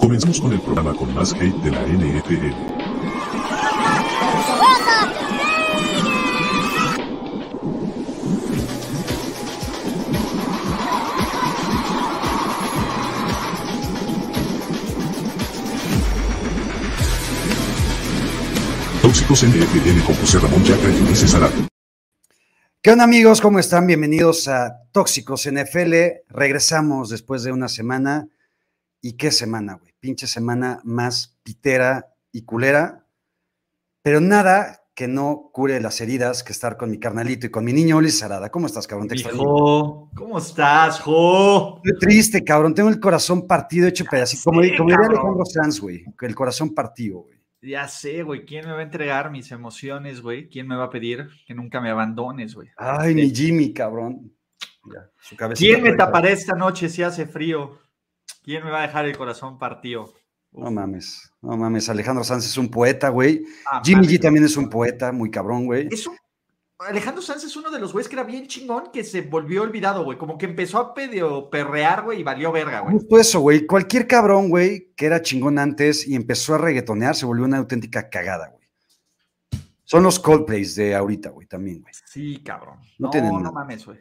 Comenzamos con el programa con más hate de la NFL. Tóxicos NFL con José Ramón Yatra y Ulises Arado. ¿Qué onda amigos? ¿Cómo están? Bienvenidos a Tóxicos NFL. Regresamos después de una semana. ¿Y qué semana, güey? Pinche semana más pitera y culera. Pero nada que no cure las heridas que estar con mi carnalito y con mi niño Ulises Arada. ¿Cómo estás, cabrón? Te. Hijo, ¿cómo estás, Jo? Estoy triste, cabrón. Tengo el corazón partido, hecho pedacito. Como, como diría. Alejandro Sanz, güey. El corazón partido, güey. Ya sé, güey. ¿Quién me va a entregar mis emociones, güey? ¿Quién me va a pedir que nunca me abandones, güey? Ay, mi Jimmy, cabrón. Ya, su cabecita ¿Quién me tapará esta noche si hace frío? ¿Quién me va a dejar el corazón partido? Uf. No mames, no mames. Alejandro Sanz es un poeta, güey. Ah, Jimmy G también es un poeta, muy cabrón, güey. Es un- Alejandro Sanz es uno de los güeyes que era bien chingón que se volvió olvidado, güey. Como que empezó a pedio perrear, güey, y valió verga, güey. Justo eso, güey. Cualquier cabrón, güey, que era chingón antes y empezó a reggaetonear, se volvió una auténtica cagada, güey. Son los Coldplays de ahorita, güey, también, güey. Sí, cabrón. No No, tienen no, mames, güey.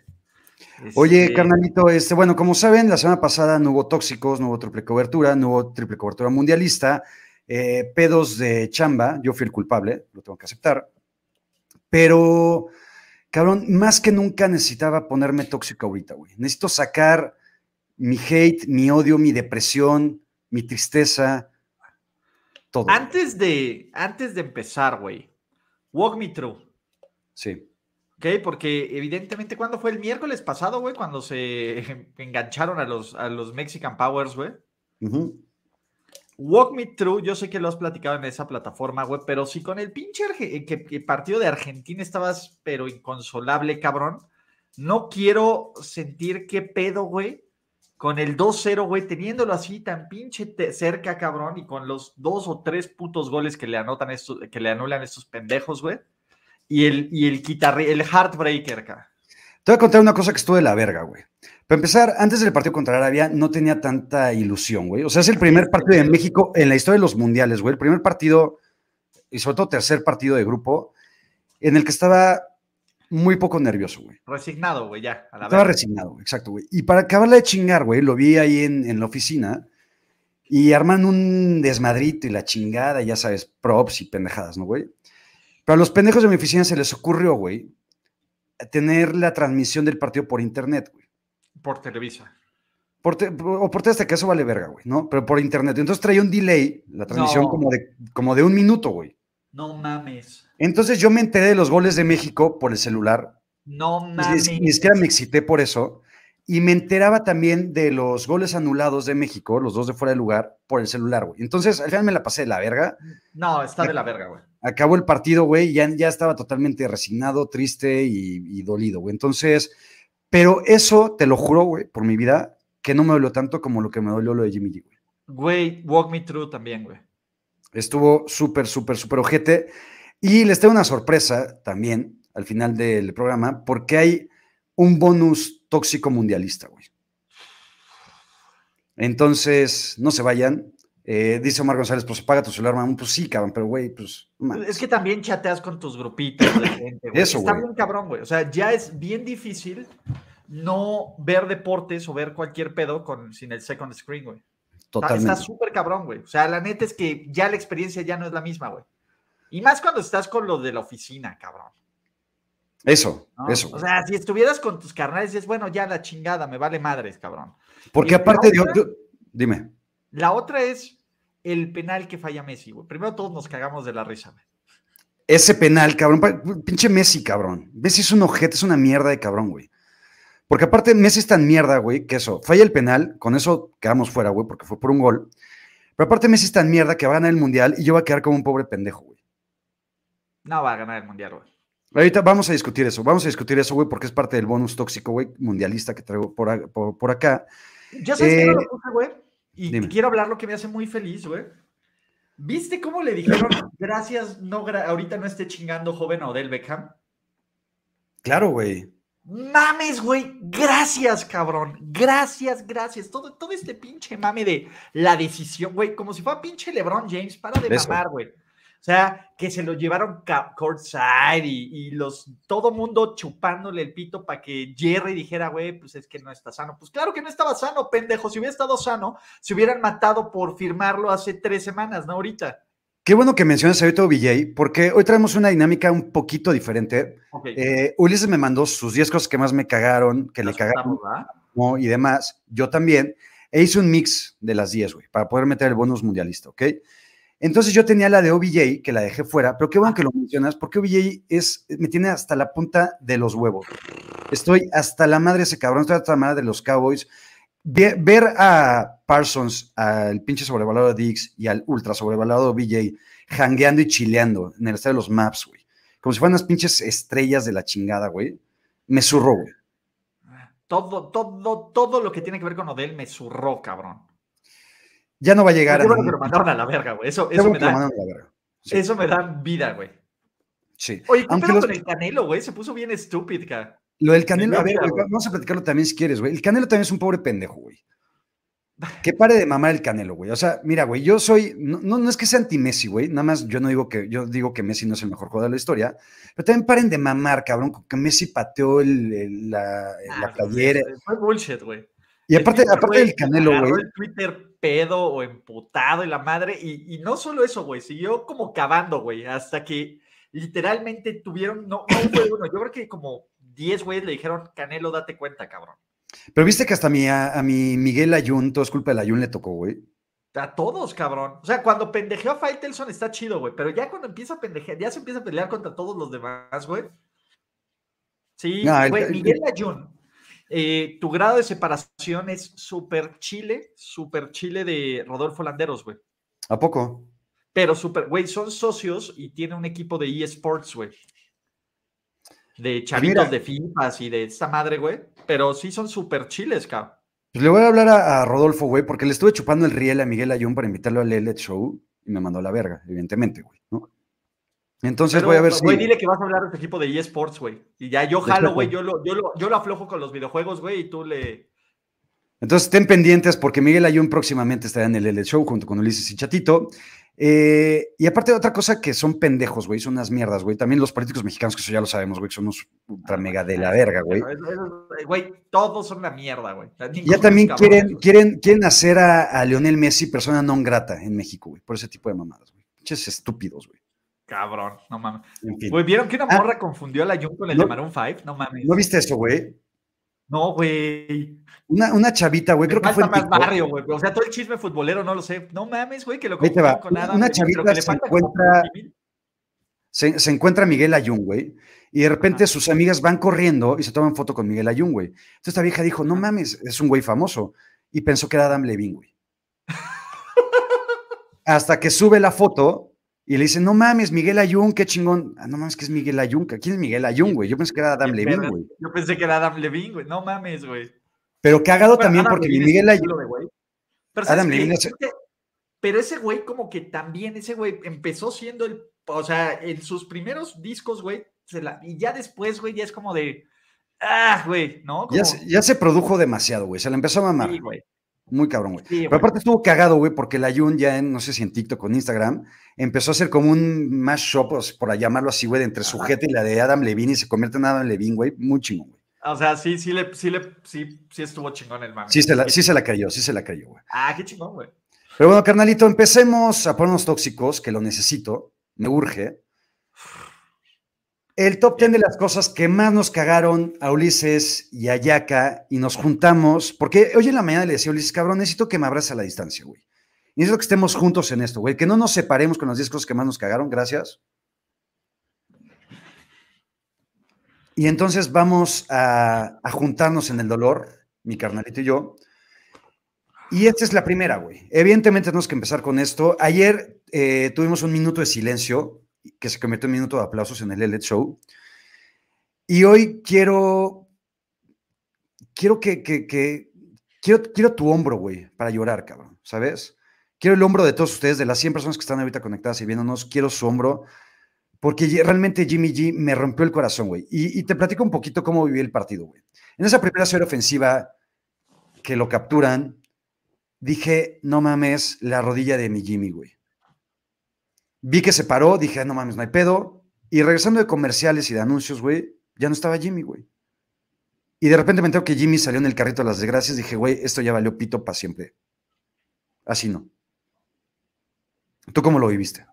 Oye, Este, carnalito, este, bueno, como saben, la semana pasada no hubo tóxicos, no hubo triple cobertura, no hubo triple cobertura mundialista, eh, pedos de chamba, yo fui el culpable, lo tengo que aceptar, pero, cabrón, más que nunca necesitaba ponerme tóxico ahorita, güey. Necesito sacar mi hate, mi odio, mi depresión, mi tristeza, todo. Antes de, antes de empezar, güey, walk me through. Sí. ¿Ok? Porque evidentemente, ¿cuándo fue el miércoles pasado, güey? Cuando se engancharon a los, a los Mexican Powers, güey. Walk me through, yo sé que lo has platicado en esa plataforma, güey, pero si con el pinche Arge- que, que partido de Argentina estabas, pero inconsolable, cabrón, no quiero sentir qué pedo, güey, con el 2-0, güey, teniéndolo así tan pinche cerca, cabrón, y con los dos o tres putos goles que le anotan estos, que le anulan estos pendejos, güey, y el, y el guitarre, el heartbreaker, cara. Te voy a contar una cosa que estuvo de la verga, güey. Para empezar, antes del partido contra Arabia no tenía tanta ilusión, güey. O sea, es el primer partido de México en la historia de los mundiales, güey. El primer partido, y sobre todo tercer partido de grupo, en el que estaba muy poco nervioso, güey. Resignado, güey, ya, a la Estaba resignado, güey, exacto, güey. Y para acabarla de chingar, güey, lo vi ahí en, en la oficina y arman un desmadrito y la chingada, ya sabes, props y pendejadas, ¿no, güey? Pero a los pendejos de mi oficina se les ocurrió, güey, tener la transmisión del partido por internet, güey. Por Televisa. Por te- o por hasta que eso vale verga, güey, ¿no? Pero por internet. Entonces traía un delay, la transmisión No. como, de, como de un minuto, güey. No mames. Entonces yo me enteré de los goles de México por el celular. No Ni, mames. ni siquiera me excité por eso. Y me enteraba también de los goles anulados de México, los dos de fuera de lugar, por el celular, güey. Entonces, al final me la pasé de la verga. No, está de la verga, güey. Acabó el partido, güey, ya, ya estaba totalmente resignado, triste y, y dolido, güey. Entonces, pero eso, te lo juro, güey, por mi vida, que no me dolió tanto como lo que me dolió lo de Jimmy G, güey. Güey, walk me through también, güey. Estuvo súper, súper, súper ojete. Y les tengo una sorpresa también al final del programa, porque hay un bonus tóxico mundialista, güey. Entonces, no se vayan. Eh, dice Omar González, pues apaga tu celular, mamón. Pues sí, cabrón, pero güey, pues. Es que también chateas con tus grupitos de gente, güey. Eso, Está güey. bien cabrón, güey. O sea, ya es bien difícil no ver deportes o ver cualquier pedo con, sin el second screen, güey. Totalmente. Está súper cabrón, güey. O sea, la neta es que ya la experiencia ya no es la misma, güey. Y más cuando estás con lo de la oficina, cabrón. Eso, ¿no? eso. O sea, si estuvieras con tus carnales, dices, bueno, ya la chingada, me vale madres, cabrón. Porque y aparte otra- de- Dime. La otra es el penal que falla Messi, güey. Primero todos nos cagamos de la risa, güey. Ese penal, cabrón. Pinche Messi, cabrón. Messi es un ojete, es una mierda de cabrón, güey. Porque aparte, Messi es tan mierda, güey, que eso, falla el penal, con eso quedamos fuera, güey, porque fue por un gol. Pero aparte, Messi es tan mierda que va a ganar el mundial y yo voy a quedar como un pobre pendejo, güey. No va a ganar el mundial, güey. Ahorita vamos a discutir eso, vamos a discutir eso, güey, porque es parte del bonus tóxico, güey, mundialista que traigo por, por, por acá. Yo sabes que no Eh, lo puse, güey. Y quiero hablar lo que me hace muy feliz, güey. ¿Viste cómo le dijeron gracias, no gra- ahorita no esté chingando joven a Odell Beckham? Claro, güey. Mames, güey. Gracias, cabrón. Gracias, gracias. Todo, todo este pinche mame de la decisión, güey. Como si fuera pinche LeBron James. Para de mamar, güey. O sea, que se lo llevaron courtside y, y los, todo mundo chupándole el pito para que Jerry dijera, güey, pues es que no está sano. Pues claro que no estaba sano, pendejo. Si hubiera estado sano, se hubieran matado por firmarlo hace tres semanas, ¿no? Ahorita. Qué bueno que mencionas ahorita OBJ, porque hoy traemos una dinámica un poquito diferente. Eh, Ulises me mandó sus 10 cosas que más me cagaron, que le cagaron y demás. Yo también. E hice un mix de las 10, güey, para poder meter el bonus mundialista, ¿ok? Entonces yo tenía la de OBJ, que la dejé fuera, pero qué bueno que lo mencionas, porque OBJ es, me tiene hasta la punta de los huevos. Estoy hasta la madre de ese cabrón, estoy hasta la madre de los Cowboys. Ver a Parsons, al pinche sobrevalorado Dix y al ultra sobrevalorado BJ jangueando y chileando en el estadio de los Maps, güey. Como si fueran unas pinches estrellas de la chingada, güey. Me zurró, güey. Todo, todo, todo lo que tiene que ver con Odell me zurró, cabrón. Ya no va a llegar a. que lo mandaron a la verga, güey. Eso, eso me da. Eso me da vida, güey. Sí. Oye, ¿qué pedo con el Canelo, güey? Se puso bien estúpido, cara. Lo del Canelo, a ver, vamos a platicarlo también si quieres, güey. El Canelo también es un pobre pendejo, güey. Que pare de mamar el Canelo, güey. O sea, mira, güey, yo soy, no, no, es que sea anti-Messi, güey. Nada más yo no digo que, yo digo que Messi no es el mejor jugador de la historia, pero también paren de mamar, cabrón, que Messi pateó el, la, la ah, playera. Fue bullshit, güey. Y aparte, aparte del Canelo, güey. Twitter pedo o emputado y la madre, y, y no solo eso, güey, siguió como cavando, güey, hasta que literalmente tuvieron, no, no fue uno, yo creo que como 10 güeyes le dijeron, Canelo, date cuenta, cabrón. Pero viste que hasta a mi, a, mi Miguel Ayun, todo es culpa del Ayun, le tocó, güey. A todos, cabrón. O sea, cuando pendejeó a Faitelson está chido, güey. Pero ya cuando empieza a pendejear, ya se empieza a pelear contra todos los demás, güey. Sí, güey, Miguel Ayun. Eh, tu grado de separación es súper chile, súper chile de Rodolfo Landeros, güey. ¿A poco? Pero súper, güey, son socios y tiene un equipo de eSports, güey de chavitos de FIFAs y de esta madre, güey. Pero sí son súper chiles, cabrón. Pues le voy a hablar a, Rodolfo, güey, porque le estuve chupando el riel a Miguel Ayun para invitarlo al Let Show y me mandó la verga, evidentemente, güey, ¿no? Entonces voy a ver si. Güey, dile que vas a hablar de este equipo de eSports, güey. Y ya yo jalo, güey, yo lo, yo, lo, yo lo aflojo con los videojuegos, güey, y tú le. Entonces estén pendientes porque Miguel Ayun próximamente estará en el Let Show junto con Ulises y Chatito. Eh, y aparte de otra cosa que son pendejos, güey, son unas mierdas, güey. También los políticos mexicanos, que eso ya lo sabemos, güey, son unos ultra ah, mega de la verga, güey. Güey, todos son una mierda, güey. Ya también quieren, quieren, quieren hacer a, Leonel Messi persona non grata en México, güey, por ese tipo de mamadas, güey. Pinches estúpidos, güey. Cabrón, no mames. Güey, ¿vieron que una ah. morra confundió a la Jun con el de Maroon 5? No mames. ¿No viste eso, güey? No, güey. Una, una chavita, güey, creo que fue. más barrio, güey. O sea, todo el chisme futbolero no lo sé. No mames, güey, que lo con nada. Una chavita se encuentra. Se, encuentra Miguel Ayun, güey. Y de repente sus amigas van corriendo y se toman foto con Miguel Ayun, güey. Entonces esta vieja dijo, no mames, es un güey famoso. Y pensó que era Adam Levine, güey. Hasta que sube la foto y le dice, no mames, Miguel Ayun, qué chingón. Ah, no mames, que es Miguel Ayun. ¿Quién es Miguel Ayun, güey? Yo pensé que era Adam Levine, güey. Yo pensé que era Adam Levine, güey. No mames, güey. Pero cagado también porque Miguel Ayun. Pero, Adam Levine pero ese güey, como que también, ese güey empezó siendo el. O sea, en sus primeros discos, güey, y ya después, güey, ya es como de. Ah, güey, ¿no? Ya, se, ya, se, produjo demasiado, güey. Se le empezó a mamar. Sí, güey. Muy cabrón, güey. Pero aparte estuvo cagado, güey, porque la Yun ya en, no sé si en TikTok o en Instagram, empezó a hacer como un mashup, por llamarlo así, güey, entre su y la de Adam Levine y se convierte en Adam Levine, güey. Muy chingón, güey. O sea, sí, sí, le, sí, le, sí, sí estuvo chingón el mame. Sí se, la, sí se la creyó, sí se la creyó, güey. Ah, qué chingón, güey. Pero bueno, carnalito, empecemos a ponernos tóxicos, que lo necesito, me urge. El top 10 de las cosas que más nos cagaron a Ulises y a Yaka y nos juntamos, porque hoy en la mañana le decía a Ulises, cabrón, necesito que me abrace a la distancia, güey. Necesito que estemos juntos en esto, güey, que no nos separemos con las 10 cosas que más nos cagaron, gracias. Y entonces vamos a, juntarnos en el dolor, mi carnalito y yo. Y esta es la primera, güey. Evidentemente tenemos que empezar con esto. Ayer eh, tuvimos un minuto de silencio que se convirtió en minuto de aplausos en el Elliot Show. Y hoy quiero, quiero que, quiero, quiero tu hombro, güey, para llorar, cabrón, ¿sabes? Quiero el hombro de todos ustedes, de las 100 personas que están ahorita conectadas y viéndonos, quiero su hombro porque realmente Jimmy G me rompió el corazón, güey. Y, y te platico un poquito cómo viví el partido, güey. En esa primera serie ofensiva que lo capturan, dije, no mames, la rodilla de mi Jimmy, güey. Vi que se paró, dije, "Ah, no mames, no hay pedo. Y regresando de comerciales y de anuncios, güey, ya no estaba Jimmy, güey. Y de repente me entero que Jimmy salió en el carrito de las desgracias. Dije, güey, esto ya valió pito para siempre. Así no. ¿Tú cómo lo viviste?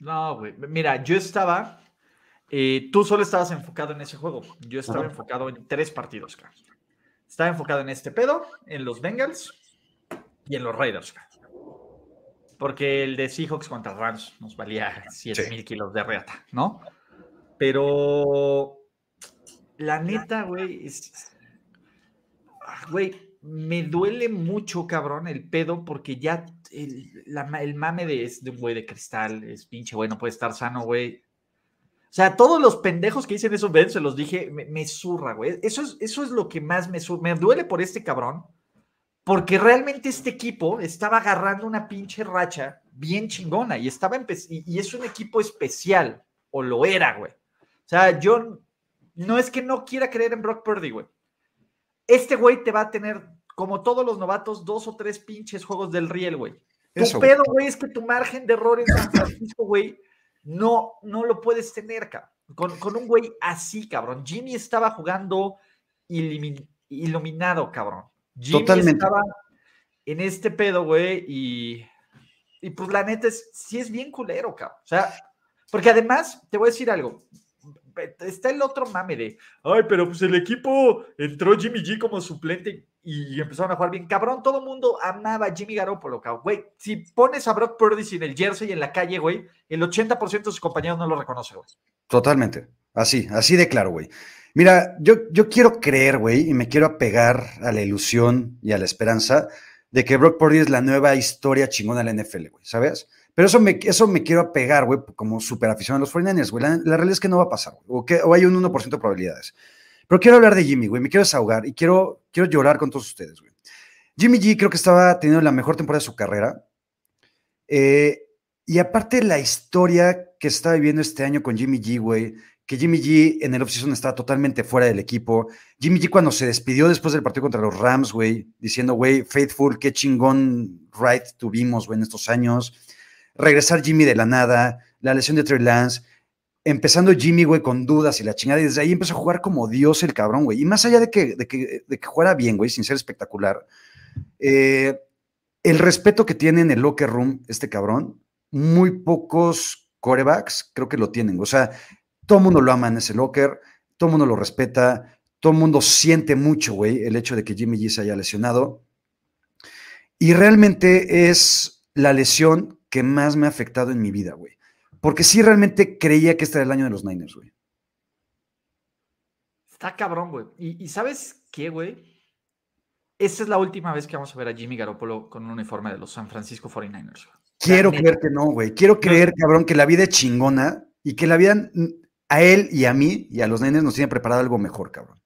No, güey. Mira, yo estaba. eh, tú solo estabas enfocado en ese juego. Yo estaba Ajá. enfocado en tres partidos, cara. Estaba enfocado en este pedo, en los Bengals y en los Raiders, cara. Porque el de Seahawks contra Rams nos valía 7 mil kilos de reata, ¿no? Pero la neta, güey, es. Ah, Güey, me duele mucho, cabrón, el pedo, porque ya el, la el mame de, es de un güey de cristal es pinche, güey, no puede estar sano, güey. O sea, todos los pendejos que dicen eso, ven, se los dije, me, me zurra, güey. Eso es, eso es lo que más me zurra. Me duele por este cabrón, porque realmente este equipo estaba agarrando una pinche racha bien chingona y estaba y, y es un equipo especial, o lo era, güey. O sea, yo no es que no quiera creer en Brock Purdy, güey. Este güey te va a tener, como todos los novatos, dos o tres pinches juegos del riel, güey. Tu Eso, pedo, güey, es que tu margen de error en San Francisco, güey, no, no lo puedes tener, cabrón. Con, con un güey así, cabrón. Jimmy estaba jugando iluminado, cabrón. Jimmy Totalmente. estaba en este pedo, güey, y, y pues la neta es, sí es bien culero, cabrón. O sea, porque además, te voy a decir algo. Está el otro mame de, ay, pero pues el equipo entró Jimmy G como suplente y empezaron a jugar bien. Cabrón, todo el mundo amaba a Jimmy Garoppolo, cabrón. Güey, si pones a Brock Purdy sin el jersey en la calle, güey, el 80% de sus compañeros no lo reconoce, güey. Totalmente. Así, así de claro, güey. Mira, yo, yo quiero creer, güey, y me quiero apegar a la ilusión y a la esperanza de que Brock Purdy es la nueva historia chingona de la NFL, güey, ¿sabes? Pero eso me, eso me quiero apegar, güey, como super aficionado a los 49ers, güey. La, la realidad es que no va a pasar, güey, o, que, o hay un 1% de probabilidades. Pero quiero hablar de Jimmy, güey, me quiero desahogar y quiero, quiero llorar con todos ustedes, güey. Jimmy G creo que estaba teniendo la mejor temporada de su carrera. Eh, y aparte la historia que está viviendo este año con Jimmy G, güey, que Jimmy G en el offseason estaba totalmente fuera del equipo. Jimmy G cuando se despidió después del partido contra los Rams, güey, diciendo, güey, Faithful, qué chingón right tuvimos, güey, en estos años. Regresar Jimmy de la nada, la lesión de Trey Lance, empezando Jimmy, güey, con dudas y la chingada, y desde ahí empezó a jugar como Dios el cabrón, güey. Y más allá de que, de que, de que bien, güey, sin ser espectacular, eh, el respeto que tiene en el locker room este cabrón, muy pocos corebacks creo que lo tienen. O sea, todo el mundo lo ama en ese locker, todo el mundo lo respeta, todo el mundo siente mucho, güey, el hecho de que Jimmy G se haya lesionado. Y realmente es la lesión que más me ha afectado en mi vida, güey. Porque sí realmente creía que este era el año de los Niners, güey. Está cabrón, güey. Y, y ¿sabes qué, güey? Esta es la última vez que vamos a ver a Jimmy Garoppolo con un uniforme de los San Francisco 49ers. güey. Quiero creer que no, güey. Quiero creer, cabrón, que la vida es chingona y que la vida a él y a mí y a los Niners nos tiene preparado algo mejor, cabrón.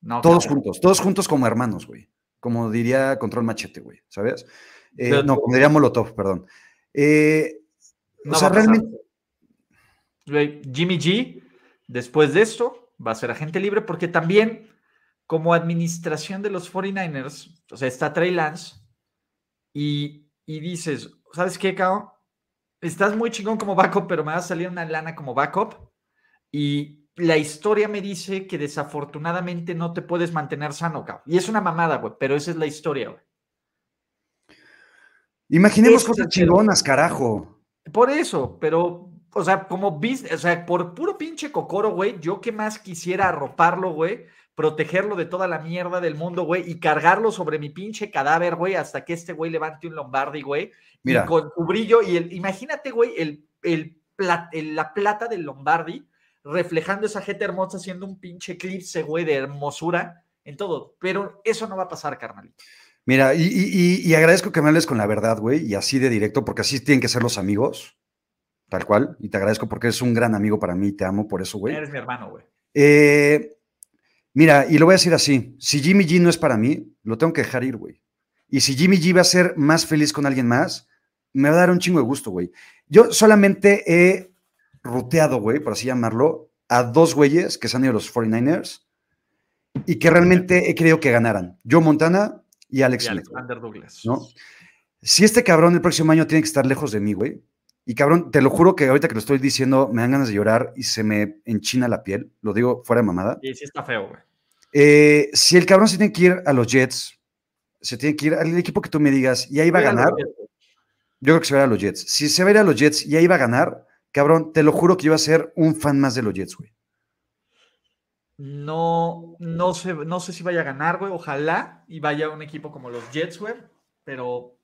No, Todos cabrón. juntos, todos juntos como hermanos, güey. Como diría Control Machete, güey, ¿sabes? Eh, Pero- no, como diría Molotov, perdón. Eh, No o sea, realmente, Güey, Jimmy G, después de esto, va a ser agente libre porque también, como administración de los 49ers, o sea, está Trey Lance y, y dices, ¿sabes qué, cabrón? Estás muy chingón como backup, pero me va a salir una lana como backup. Y la historia me dice que desafortunadamente no te puedes mantener sano, cabrón. Y es una mamada, güey, pero esa es la historia, güey. imaginemos cosas chingonas, carajo. Por eso, pero, o sea, como business, o sea, por puro pinche cocoro, güey, yo que más quisiera arroparlo, güey, protegerlo de toda la mierda del mundo, güey, y cargarlo sobre mi pinche cadáver, güey, hasta que este güey levante un Lombardi, güey, Mira. y con su brillo y el, imagínate, güey, el, el, el- la plata del Lombardi reflejando esa jeta hermosa haciendo un pinche eclipse, güey, de hermosura en todo, pero eso no va a pasar, carnalito. Mira, y, y- y- y agradezco que me hables con la verdad, güey, y así de directo, porque así tienen que ser los amigos, tal cual. Y te agradezco porque eres un gran amigo para mí, te amo por eso, güey. Eres mi hermano, güey. Eh, mira, y lo voy a decir así: si Jimmy G no es para mí, lo tengo que dejar ir, güey. Y si Jimmy G va a ser más feliz con alguien más, me va a dar un chingo de gusto, güey. Yo solamente he ruteado, güey, por así llamarlo, a dos güeyes que se han ido los 49ers y que realmente he querido que ganaran. Joe Montana y Alex Y Smith. Alexander Douglas. ¿no? Si este cabrón el próximo año tiene que estar lejos de mí, güey. Y cabrón, te lo juro que ahorita que lo estoy diciendo me dan ganas de llorar y se me enchina la piel. Lo digo fuera de mamada. Y sí está feo, güey. Eh, si el cabrón se tiene que ir a los Jets, se tiene que ir al equipo que tú me digas y ahí va a ganar, yo creo que se va a ir a los Jets. Si se va a ir a los Jets y ahí va a ganar, cabrón, te lo juro que iba a ser un fan más de los Jets, güey. No, no sé, no sé si vaya a ganar, güey. Ojalá y vaya a un equipo como los Jets, güey. Pero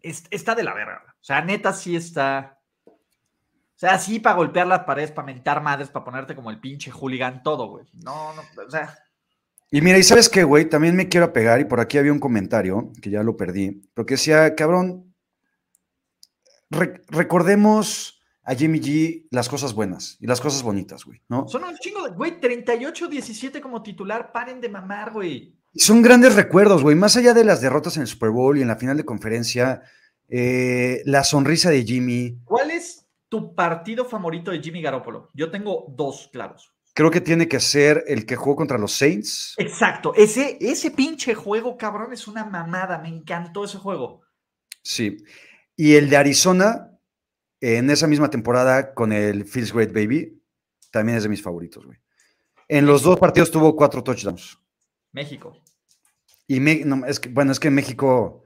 es- está de la verga. O sea, neta sí está. O sea, sí para golpear las paredes, para mentar madres, para ponerte como el pinche hooligan, todo, güey. No, no, o sea. Y mira, y sabes qué, güey, también me quiero apegar, y por aquí había un comentario que ya lo perdí, porque decía, cabrón, re- recordemos a Jimmy G las cosas buenas y las cosas bonitas, güey, ¿no? Son un chingo de. Güey, 38-17 como titular, paren de mamar, güey. Son grandes recuerdos, güey, más allá de las derrotas en el Super Bowl y en la final de conferencia, eh, la sonrisa de Jimmy, ¿Cuál es tu partido favorito de Jimmy Garoppolo? Yo tengo dos claros. creo que tiene que ser el que jugó contra los Saints. Exacto, ese, ese pinche juego, cabrón, es una mamada. Me encantó ese juego. Sí. Y el de Arizona, en esa misma temporada con el Feels Great Baby, también es de mis favoritos, güey. En los dos partidos tuvo cuatro touchdowns. México. Y me- no, es que, bueno, es que México,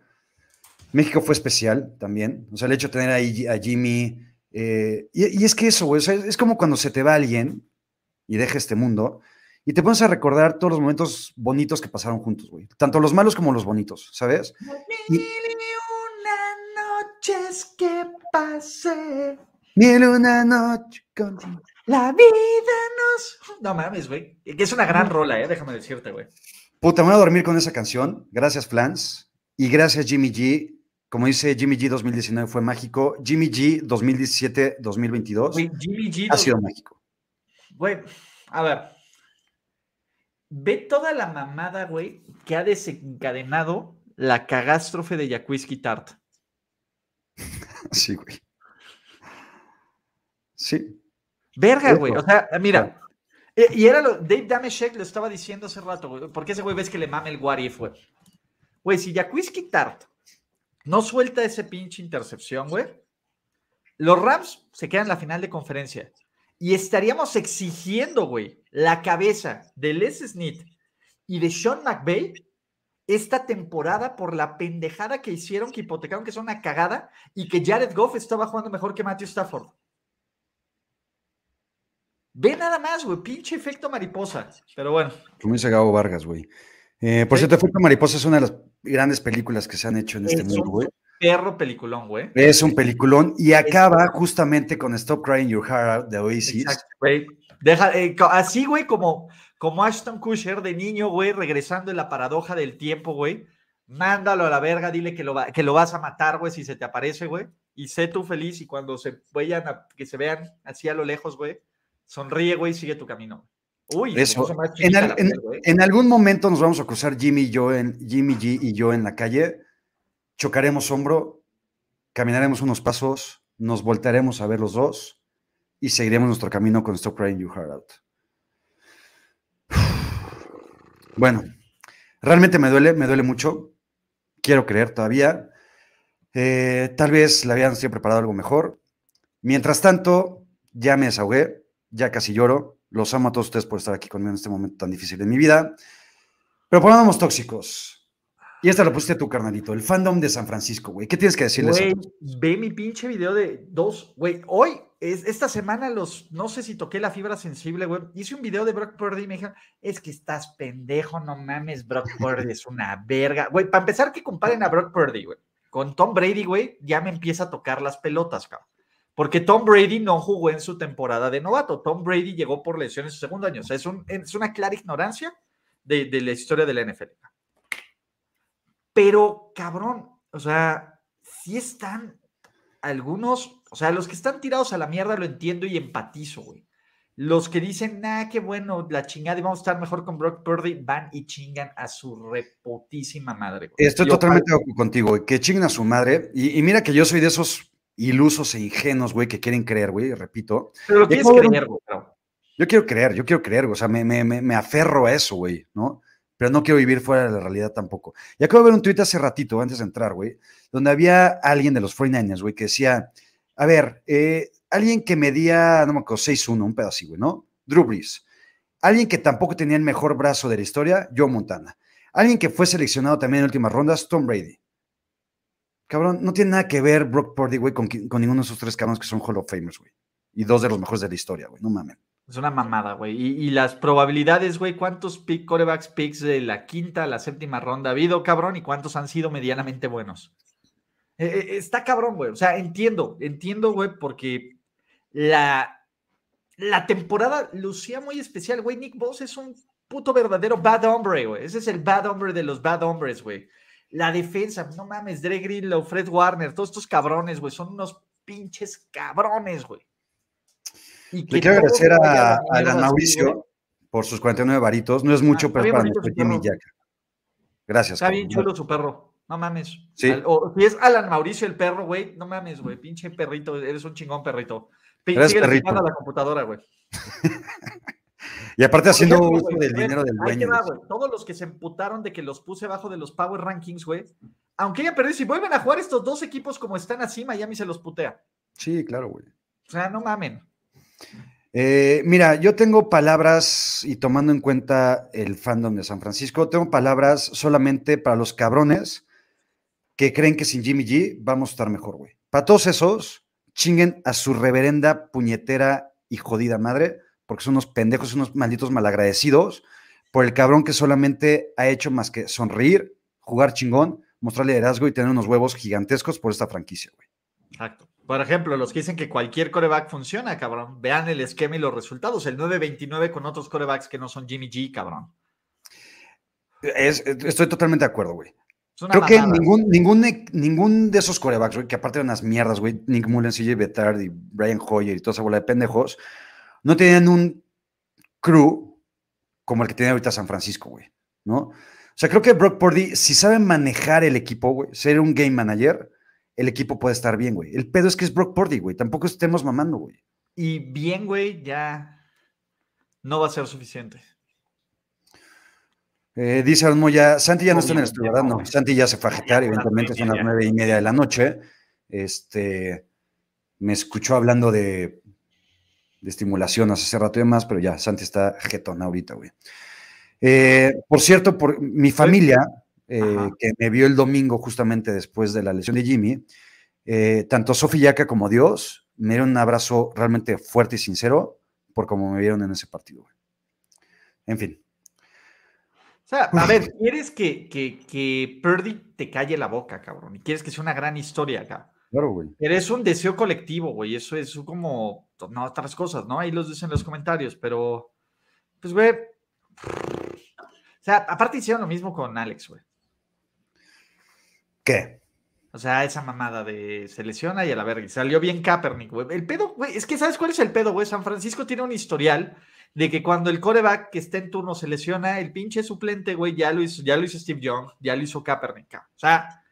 México fue especial también. O sea, el hecho de tener ahí a Jimmy. Eh, y, y es que eso, güey, o sea, es como cuando se te va alguien y deja este mundo y te pones a recordar todos los momentos bonitos que pasaron juntos, güey. Tanto los malos como los bonitos, ¿sabes? Mil y una noches que pasé. Mil una noche contigo. La vida nos. No mames, güey. Es una gran rola, eh. Déjame decirte, güey. Puta, me voy a dormir con esa canción. Gracias, Flans. Y gracias, Jimmy G. Como dice Jimmy G 2019 fue mágico. Jimmy G 2017-2022 Güey, Jimmy G. ha sido mágico. Güey, a ver. Ve toda la mamada, güey, que ha desencadenado la cagástrofe de Yakuisky Tart. Sí, güey. Sí. Verga, güey. O sea, mira. eh, Y era lo. Dave Dameshek lo estaba diciendo hace rato, güey. Porque ese güey ves que le mame el what if, güey. Güey, si Yakuisky Tart no suelta ese pinche intercepción, güey. Los Rams se quedan en la final de conferencia. Y estaríamos exigiendo, güey, la cabeza de Les Snead y de Sean McVay esta temporada por la pendejada que hicieron, que hipotecaron que es una cagada y que Jared Goff estaba jugando mejor que Matthew Stafford. Ve nada más, güey, pinche efecto mariposa. Pero bueno, Como dice Gabo Vargas, güey. Eh, por Sí. cierto, Efecto Mariposa es una de las grandes películas que se han hecho en este Es mundo, un güey. perro peliculón, güey. Es un peliculón y acaba justamente con Stop Crying Your Heart Out de Oasis. Exacto, güey. Deja, eh, así, güey, como, como Ashton Kutcher de niño, güey, regresando en la paradoja del tiempo, güey. Mándalo a la verga, dile que lo, va- que lo vas a matar, güey, si se te aparece, güey. Y sé tú feliz y cuando se vayan a, que se vean así a lo lejos, güey, sonríe, güey, sigue tu camino. Uy, Eso. En, al- algún momento nos vamos a cruzar Jimmy y yo en Jimmy G y yo en la calle, chocaremos hombro, caminaremos unos pasos, nos voltearemos a ver los dos y seguiremos nuestro camino con Stop Crying Your Heart Out. Bueno, realmente me duele, me duele mucho. Quiero creer todavía. Eh, tal vez le habían sido preparado algo mejor. Mientras tanto, ya me desahogué, ya casi lloro. Los amo a todos ustedes por estar aquí conmigo en este momento tan difícil de mi vida. Pero pongámonos tóxicos. Y esta lo pusiste tú, carnalito. El fandom de San Francisco, güey. ¿Qué tienes que decirles? Güey, ve mi pinche video de dos, güey. Hoy, es, esta semana, los, no sé si toqué la fibra sensible, güey. Hice un video de Brock Purdy y me dijeron, es que estás pendejo, no mames, Brock Purdy es una verga. Güey, para empezar, que comparen a Brock Purdy, güey. Con Tom Brady, güey, ya me empieza a tocar las pelotas, cabrón. Porque Tom Brady no jugó en su temporada de novato. Tom Brady llegó por lesión en su segundo año. O sea, es, un- es una clara ignorancia de, de la historia de la NFL. Pero, cabrón, o sea, sí están algunos, o sea, los que están tirados a la mierda lo entiendo y empatizo, güey. Los que dicen, nah, qué bueno, la chingada y vamos a estar mejor con Brock Purdy, van y chingan a su reputísima madre. güey. Estoy Yo, totalmente de acuerdo contigo, güey, que chinguen a su madre. Y, y mira que yo soy de esos ilusos e ingenuos, güey, que quieren creer, güey, repito. Pero lo quieres creer, güey. pero- Yo quiero creer, yo quiero creer, o sea, me, me, me, me aferro a eso, güey, ¿no? Pero no quiero vivir fuera de la realidad tampoco. Y acabo de ver un tuit hace ratito, antes de entrar, güey, donde había alguien de los 49ers, güey, que decía, a ver, eh, alguien que medía, no me acuerdo, 6'1", un pedo así, güey, ¿no? Drew Brees. Alguien que tampoco tenía el mejor brazo de la historia, Joe Montana. Alguien que fue seleccionado también en últimas rondas, Tom Brady. Cabrón, no tiene nada que ver Brock Purdy, güey, con, ninguno de esos tres cabrones que son Hall of Famers, güey. Y dos de los mejores de la historia, güey, no mames. Es una mamada, güey. Y, las probabilidades, güey, ¿cuántos pick, corebacks picks de la quinta a la séptima ronda ha habido, cabrón? ¿Y cuántos han sido medianamente buenos? Eh, eh, está cabrón, güey. O sea, entiendo, entiendo, güey, porque la, la temporada lucía muy especial, güey. Nick Boss es un puto verdadero bad hombre, güey. Ese es el bad hombre de los bad hombres, güey. La defensa, no mames, Dre Greenlow, Fred Warner, todos estos cabrones, güey, son unos pinches cabrones, güey. Y Le quiero agradecer a, a Alan así, Mauricio güey. por sus 49 varitos. No es mucho, Ah, pero para nuestro Jimmy. Jack. Gracias. Está bien chulo su perro. No mames. Sí. O si es Alan Mauricio el perro, güey. No mames, güey. Pinche perrito. Eres un chingón perrito. Pi- Eres síguele perrito. a la computadora, güey. Y aparte haciendo uso del dinero del dueño. va. Todos los que se emputaron de que los puse bajo de los Power Rankings, güey. Aunque hayan perdido, si vuelven a jugar estos dos equipos como están así, Miami se los putea. Sí, claro, güey. O sea, no mamen. Eh, mira, yo tengo palabras, y tomando en cuenta el fandom de San Francisco, tengo palabras solamente para los cabrones que creen que sin Jimmy G vamos a estar mejor, güey. Para todos esos, chinguen a su reverenda puñetera y jodida madre, porque son unos pendejos, unos malditos malagradecidos por el cabrón que solamente ha hecho más que sonreír, jugar chingón, mostrar liderazgo y tener unos huevos gigantescos por esta franquicia, güey. Exacto. Por ejemplo, los que dicen que cualquier coreback funciona, cabrón. Vean el esquema y los resultados. El 9-29 con otros corebacks que no son Jimmy G, cabrón. Es- estoy totalmente de acuerdo, güey. Creo que ningún, ningún, ningún de esos corebacks, güey, que aparte eran unas mierdas, güey, Nick Mullens, CJ Bettard y Brian Hoyer y toda esa bola de pendejos, no tenían un crew como el que tiene ahorita San Francisco, güey, ¿no? O sea, creo que Brock Purdy, si sabe manejar el equipo, güey, ser un game manager, el equipo puede estar bien, güey. El pedo es que es Brock Purdy, güey, tampoco estemos mamando, güey. Y bien, güey, ya no va a ser suficiente. Eh, dice Aaron Moya, Santi ya no está en el estudio, ¿verdad? no. Santi ya se fue a jetear, Ya son las evidentemente son las nueve y media de la noche. Este, me escuchó hablando de, de estimulación hace rato y demás, pero ya, Santi está jetón ahorita, güey. Eh, por cierto, por mi familia, eh, que me vio el domingo justamente después de la lesión de Jimmy, eh, tanto Sofi Yaka como Dios me dieron un abrazo realmente fuerte y sincero por cómo me vieron en ese partido, güey. En fin. O sea, a ver, quieres que, que, que Purdy te calle la boca, cabrón. Y quieres que sea una gran historia acá. Claro, güey. Pero es un deseo colectivo, güey. Eso es como, no, otras cosas, ¿no? Ahí los dicen en los comentarios, pero, pues, güey. O sea, aparte hicieron lo mismo con Alex, güey. ¿Qué? O sea, esa mamada de se lesiona y a la verga. Salió bien Kaepernick, güey. El pedo, güey, es que ¿sabes cuál es el pedo, güey? San Francisco tiene un historial de que cuando el coreback que está en turno se lesiona, el pinche suplente, güey, ya lo hizo, ya lo hizo Steve Young, ya lo hizo Kaepernick. O sea,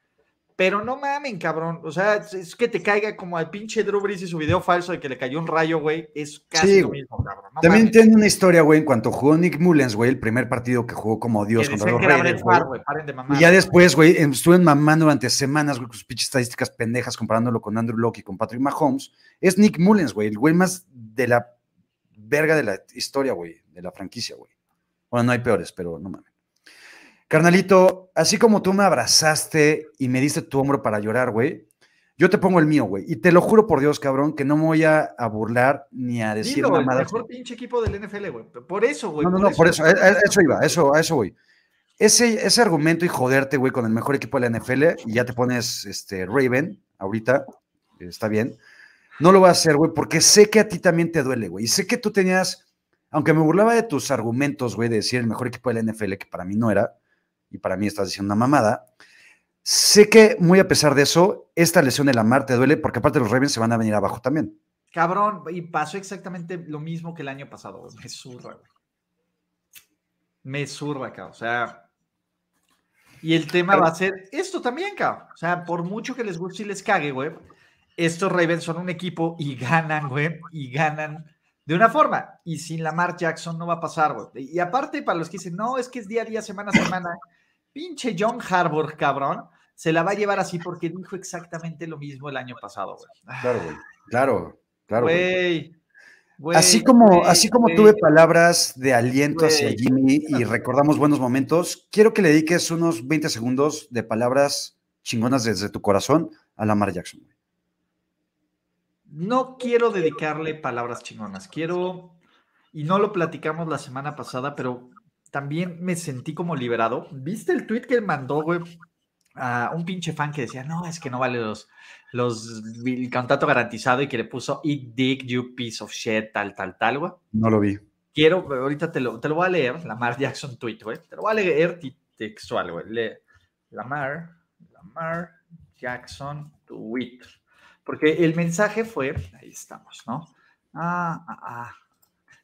pero no mamen, cabrón. O sea, es- que te caiga como al pinche Drew Brees y su video falso de que le cayó un rayo, güey. Es casi Sí, lo mismo, cabrón. No También mames. tiene una historia, güey, en cuanto jugó Nick Mullens, güey, el primer partido que jugó como Dios Que contra los Raiders. Y ya después, güey, em, estuve mamando durante semanas, güey, con sus pinches estadísticas pendejas comparándolo con Andrew Locke y con Patrick Mahomes. Es Nick Mullens, güey, el güey más de la verga de la historia, güey, de la franquicia, güey. Bueno, no hay peores, pero no mames. Carnalito, así como tú me abrazaste y me diste tu hombro para llorar, güey, yo te pongo el mío, güey. Y te lo juro por Dios, cabrón, que no me voy a, a burlar ni a decir Dilo, el mejor pinche equipo del NFL, güey. Por eso, güey. No, no, no, por eso, a, eso iba, a eso, a eso voy. Ese, ese argumento y joderte, güey, con el mejor equipo de la NFL y ya te pones este, Raven ahorita, está bien. No lo voy a hacer, güey, porque sé que a ti también te duele, güey. Y sé que tú tenías, aunque me burlaba de tus argumentos, güey, de decir el mejor equipo de la NFL, que para mí no era, y para mí estás diciendo una mamada, sé que muy a pesar de eso, esta lesión de la mar te duele porque aparte los Ravens se van a venir abajo también. Cabrón, y pasó exactamente lo mismo que el año pasado. Me zurra, güey. Me zurra, cabrón. O sea. Y el tema va a ser esto también, cabrón. O sea, por mucho que les guste y les cague, güey. estos Ravens son un equipo y ganan, güey, y ganan de una forma. Y sin Lamar Jackson no va a pasar, güey. Y aparte, para los que dicen, no, es que es día a día, semana a semana, pinche John Harbour, cabrón, se la va a llevar así porque dijo exactamente lo mismo el año pasado, güey. Claro, güey. Claro, claro. Güey. güey, Así como, güey, así como güey. tuve palabras de aliento hacia. Jimmy y recordamos buenos momentos, quiero que le dediques unos 20 segundos de palabras chingonas desde tu corazón a Lamar Jackson. No quiero dedicarle palabras chingonas, quiero, y no lo platicamos la semana pasada, pero también me sentí como liberado. ¿Viste el tweet que mandó, güey? A un pinche fan que decía, no, es que no vale los, los, el contrato garantizado y que le puso, eat dick, you piece of shit, tal, tal, tal, güey. No lo vi. Quiero, ahorita te lo, te lo voy a leer, Lamar Jackson tweet, güey. Te lo voy a leer textual, güey. Lee, Lamar, Lamar Jackson tweet. Porque el mensaje fue, ahí estamos, ¿no? Ah, ah, ah.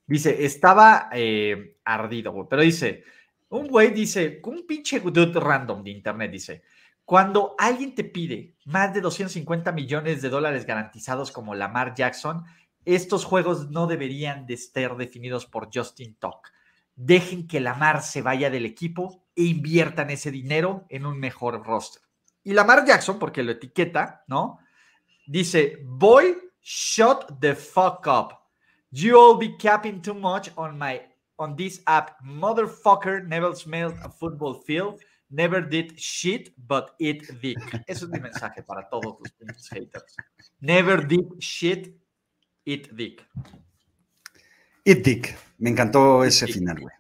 Dice, estaba eh, ardido. Pero dice, un güey dice, un pinche dude random de internet dice, cuando alguien te pide más de 250 millones de dólares garantizados como Lamar Jackson, estos juegos no deberían de estar definidos por Justin Tuck. Dejen que Lamar se vaya del equipo e inviertan ese dinero en un mejor roster. Y Lamar Jackson, porque lo etiqueta, ¿no? Dice, boy, shut the fuck up. You all be capping too much on my on this app. Motherfucker never smelled a football field, never did shit but eat dick. Ese es mi mensaje para todos los pinches haters. Never did shit, eat dick. It Dick. Me encantó ese final, güey.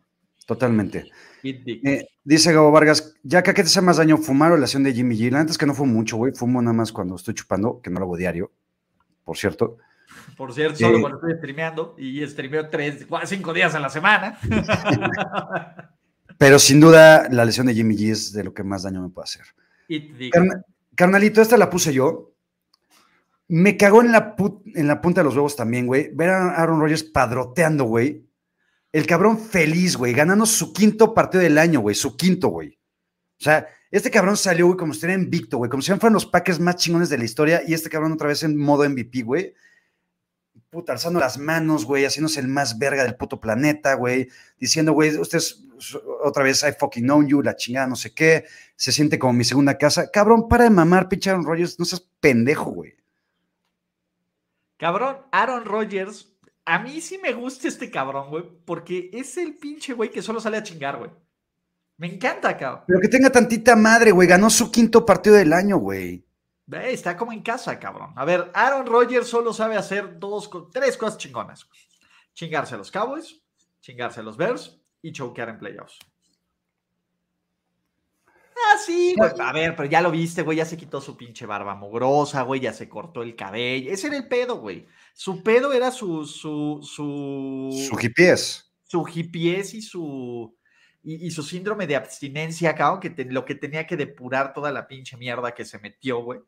Totalmente. Eat dick. Eh, dice Gabo Vargas, ya que ¿qué te hace más daño? ¿Fumar o la acción de Jimmy G? La neta es que no fumo mucho, güey. Fumo nada más cuando estoy chupando, que no lo hago diario, por cierto. Por cierto, solo cuando estoy streameando y streameo tres, cinco días a la semana. Pero sin duda, la lesión de Jimmy G es de lo que más daño me puede hacer. Carna- carnalito, esta la puse yo. Me cagó en la, pu- en la punta de los huevos también, güey. Ver a Aaron Rodgers padroteando, güey. El cabrón feliz, güey, ganando su quinto partido del año, güey. Su quinto, güey. O sea, este cabrón salió, güey, como si estuviera invicto, güey. Como si fueran los Packers más chingones de la historia. Y este cabrón otra vez en modo MVP, güey. Puta, alzando las manos, güey, haciéndose el más verga del puto planeta, güey. Diciendo, güey, ustedes otra vez, I fucking know you, la chingada, no sé qué. Se siente como mi segunda casa. Cabrón, para de mamar, pinche Aaron Rodgers. No seas pendejo, güey. Cabrón, Aaron Rodgers, a mí sí me gusta este cabrón, güey, porque es el pinche güey que solo sale a chingar, güey. Me encanta, cabrón. Pero que tenga tantita madre, güey. Ganó su quinto partido del año, güey. Está como en casa, cabrón. A ver, Aaron Rodgers solo sabe hacer dos, tres cosas chingonas. Chingarse a los Cowboys, chingarse a los Bears y chokear en playoffs. Ah, sí, güey. A ver, pero ya lo viste, güey. Ya se quitó su pinche barba mugrosa, güey. Ya se cortó el cabello. Ese era el pedo, güey. Su pedo era su. Su. Su. Su hipies. su hipies y su. Y, y su síndrome de abstinencia, cabrón, que te- lo que tenía que depurar toda la pinche mierda que se metió, güey.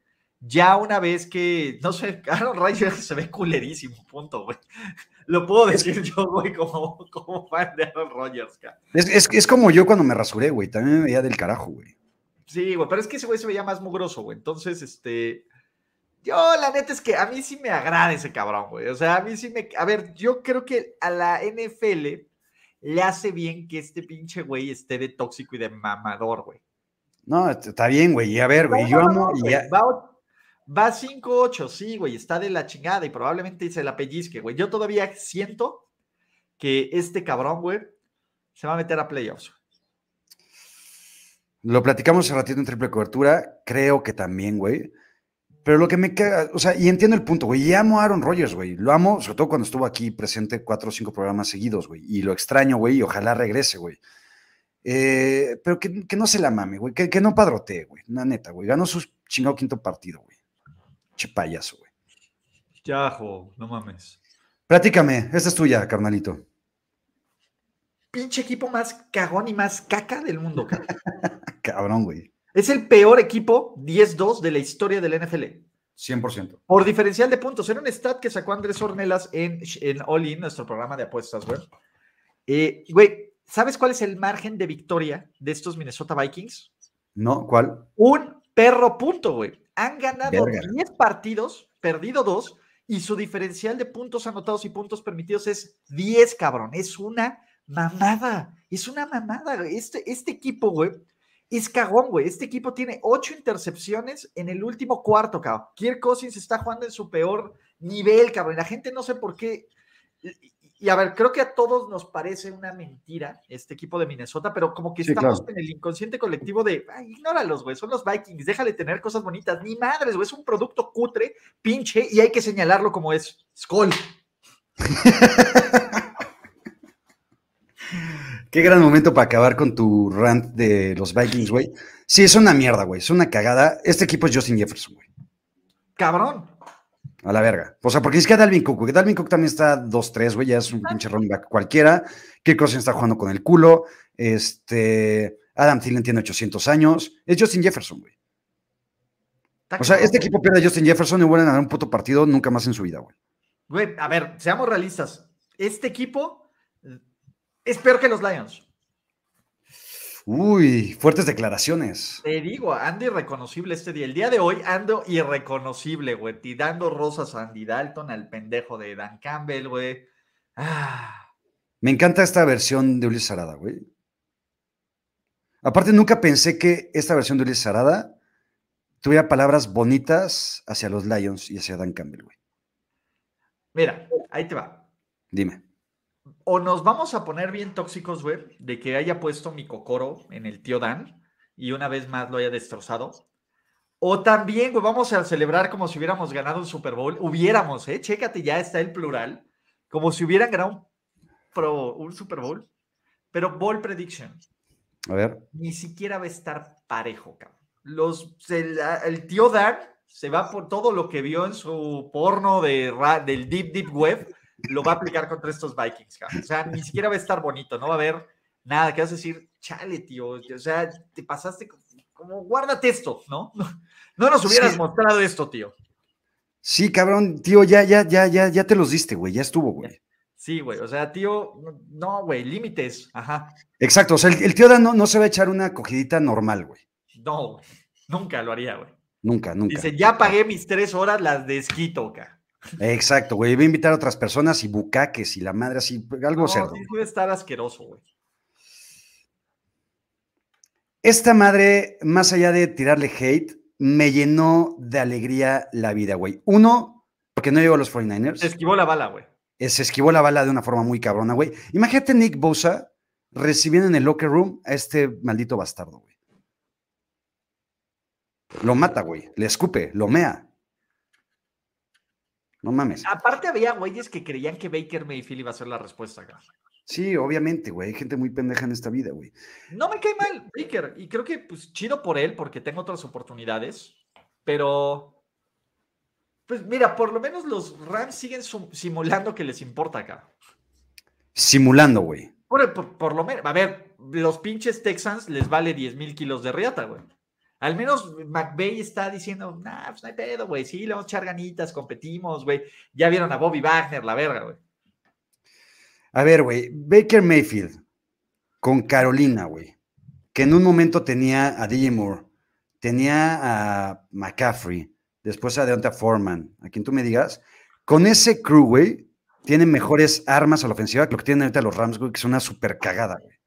Ya una vez que, no sé, Aaron Rodgers se ve culerísimo, punto, güey. Lo puedo decir yo, güey, como, como fan de Aaron Rodgers, cabrón. Es, es, es como yo cuando me rasuré, güey. También me veía del carajo, güey. Sí, güey, pero es que ese güey se veía más mugroso, güey. Entonces, este. Yo, la neta es que a mí sí me agrada ese cabrón, güey. O sea, a mí sí me. A ver, yo creo que a la NFL le hace bien que este pinche güey esté de tóxico y de mamador, güey. No, está bien, güey. Y a ver, güey. No, Yo no, amo. no, y güey, ya- Va, o- va 5-8, sí, güey. Está de la chingada y probablemente se la pellizque, güey. Yo todavía siento que este cabrón, güey, se va a meter a playoffs. Lo platicamos hace ratito en triple cobertura. Creo que también, güey. Pero lo que me caga, o sea, y entiendo el punto, güey. Y amo a Aaron Rodgers, güey. Lo amo, sobre todo cuando estuvo aquí presente cuatro o cinco programas seguidos, güey. Y lo extraño, güey, y ojalá regrese, güey. Eh, pero que, que no se la mame, güey. Que, que no padrotee, güey. La neta, güey. Ganó su chingado quinto partido, güey. Che payaso, güey. Yajo, no mames. Platícame, esta es tuya, carnalito. Pinche equipo más cagón y más caca del mundo, cabrón. Cabrón, güey. Es el peor equipo 10-2 de la historia del NFL. 100%. Por diferencial de puntos. Era un stat que sacó Andrés Ornelas en, en All In, nuestro programa de apuestas, güey. Eh, güey, ¿sabes cuál es el margen de victoria de estos Minnesota Vikings? ¿No? ¿Cuál? Un perro punto, güey. Han ganado Verga. 10 partidos, perdido dos, y su diferencial de puntos anotados y puntos permitidos es 10, cabrón. Es una mamada. Es una mamada. Este, este equipo, güey, es cagón, güey. Este equipo tiene ocho intercepciones en el último cuarto, cabrón. Kirk Cousins está jugando en su peor nivel, cabrón. La gente no sé por qué. Y a ver, creo que a todos nos parece una mentira este equipo de Minnesota, pero como que estamos en el inconsciente colectivo de, ay, ignóralos, güey, son los Vikings, déjale tener cosas bonitas. Ni madres, güey, es un producto cutre, pinche, y hay que señalarlo como es. Skull. Qué gran momento para acabar con tu rant de los Vikings, güey. Sí, es una mierda, güey, es una cagada. Este equipo es Justin Jefferson, güey. Cabrón. A la verga. O sea, porque es que Dalvin Cook, güey. Dalvin Cook también está 2-3, güey, ya es un pinche running back cualquiera. Kirk Cousins está jugando con el culo. Este, Adam Thielen tiene 800 años. Es Justin Jefferson, güey. O sea, este equipo pierde a Justin Jefferson y vuelven a dar un puto partido nunca más en su vida, güey. Güey, a ver, seamos realistas. Este equipo es peor que los Lions. Uy, fuertes declaraciones. Te digo, ando irreconocible este día. El día de hoy ando irreconocible, güey. Tirando rosas a Andy Dalton, al pendejo de Dan Campbell, güey. Ah. Me encanta esta versión de Ulises Arada, güey. Aparte, nunca pensé que esta versión de Ulises Arada tuviera palabras bonitas hacia los Lions y hacia Dan Campbell, güey. Mira, ahí te va. Dime o nos vamos a poner bien tóxicos, güey, de que haya puesto mi cocoro en el tío Dan y una vez más lo haya destrozado. O también, güey, vamos a celebrar como si hubiéramos ganado un Super Bowl. Hubiéramos, ¿eh? Chécate, ya está el plural. Como si hubieran ganado un, pro, un Super Bowl. Pero Ball Prediction. A ver. Ni siquiera va a estar parejo, cabrón. Los, el, el tío Dan se va por todo lo que vio en su porno de, del Deep Deep Web lo va a aplicar contra estos Vikings, O sea, ni siquiera va a estar bonito, no va a haber nada que vas a decir, chale, tío, o sea, te pasaste como, guárdate esto, ¿no? No, nos hubieras mostrado esto, tío. Sí, cabrón, tío, ya, ya, ya, ya, ya te los diste, güey, ya estuvo, güey. Sí, güey, o sea, tío, no, güey, límites, ajá. Exacto, o sea, el, tío no, no se va a echar una cogidita normal, güey. No, nunca lo haría, güey. Nunca, nunca. Dice, ya pagué mis tres horas, las desquito, acá. Exacto, güey. Voy a invitar a otras personas y bucaques y la madre así, algo no, cerdo. puede estar asqueroso, güey. Esta madre, más allá de tirarle hate, me llenó de alegría la vida, güey. Uno, porque no llegó a los 49ers. Se esquivó la bala, güey. Se esquivó la bala de una forma muy cabrona, güey. Imagínate Nick Bosa recibiendo en el locker room a este maldito bastardo, güey. Lo mata, güey. Le escupe, lo mea. No mames. Aparte había güeyes que creían que Baker Mayfield iba a ser la respuesta acá. Sí, obviamente, güey. Hay gente muy pendeja en esta vida, güey. No me cae mal Baker. Y creo que, pues, chido por él, porque tengo otras oportunidades. Pero, pues, mira, por lo menos los Rams siguen simulando que les importa acá. Simulando, güey. Por, por, lo menos, a ver, los pinches Texans les vale 10 mil kilos de riata, güey. Al menos McVeigh está diciendo, nah, pues no hay pedo, güey. Sí, le vamos a echar ganitas, competimos, güey. Ya vieron a Bobby Wagner, la verga, güey. A ver, güey. Baker Mayfield con Carolina, güey. Que en un momento tenía a DJ Moore, tenía a McCaffrey, después a Deonta Foreman, a quien tú me digas. Con ese crew, güey, tienen mejores armas a la ofensiva que lo que tienen ahorita los Rams, güey, que es una super cagada, güey.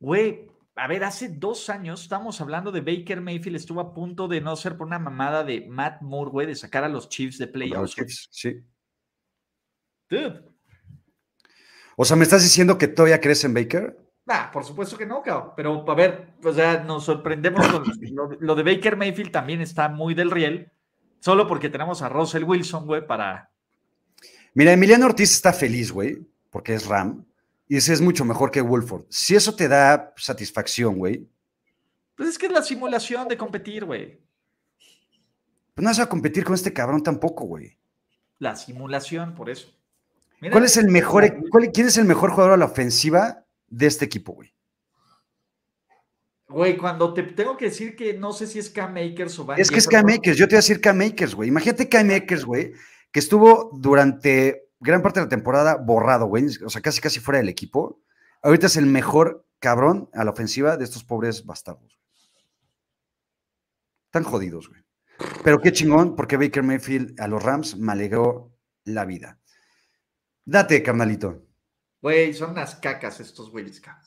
Güey, a ver, hace dos años estamos hablando de Baker Mayfield, estuvo a punto de no ser por una mamada de Matt Moore, güey, de sacar a los Chiefs de playoffs. sí. Dude. O sea, ¿me estás diciendo que todavía crees en Baker? Ah, por supuesto que no, cabrón. Pero, a ver, o sea, nos sorprendemos con lo, lo, de Baker Mayfield también está muy del riel, solo porque tenemos a Russell Wilson, güey, para... Mira, Emiliano Ortiz está feliz, güey, porque es Ram y ese es mucho mejor que Wolford. Si eso te da satisfacción, güey. Pues es que es la simulación de competir, güey. Pues no vas a competir con este cabrón tampoco, güey. La simulación, por eso. ¿Cuál es el mejor, quién es el mejor jugador a la ofensiva de este equipo, güey? Güey, cuando te tengo que decir que no sé si es Cam Makers o Van Es que es Cam Makers, yo te voy a decir Cam Makers, güey. Imagínate Cam Makers, güey, que estuvo durante gran parte de la temporada borrado, güey. O sea, casi casi fuera del equipo. Ahorita es el mejor cabrón a la ofensiva de estos pobres bastardos. Están jodidos, güey. Pero qué chingón, porque Baker Mayfield a los Rams me alegró la vida. Date, carnalito. Güey, son unas cacas estos güeyes, cabrón.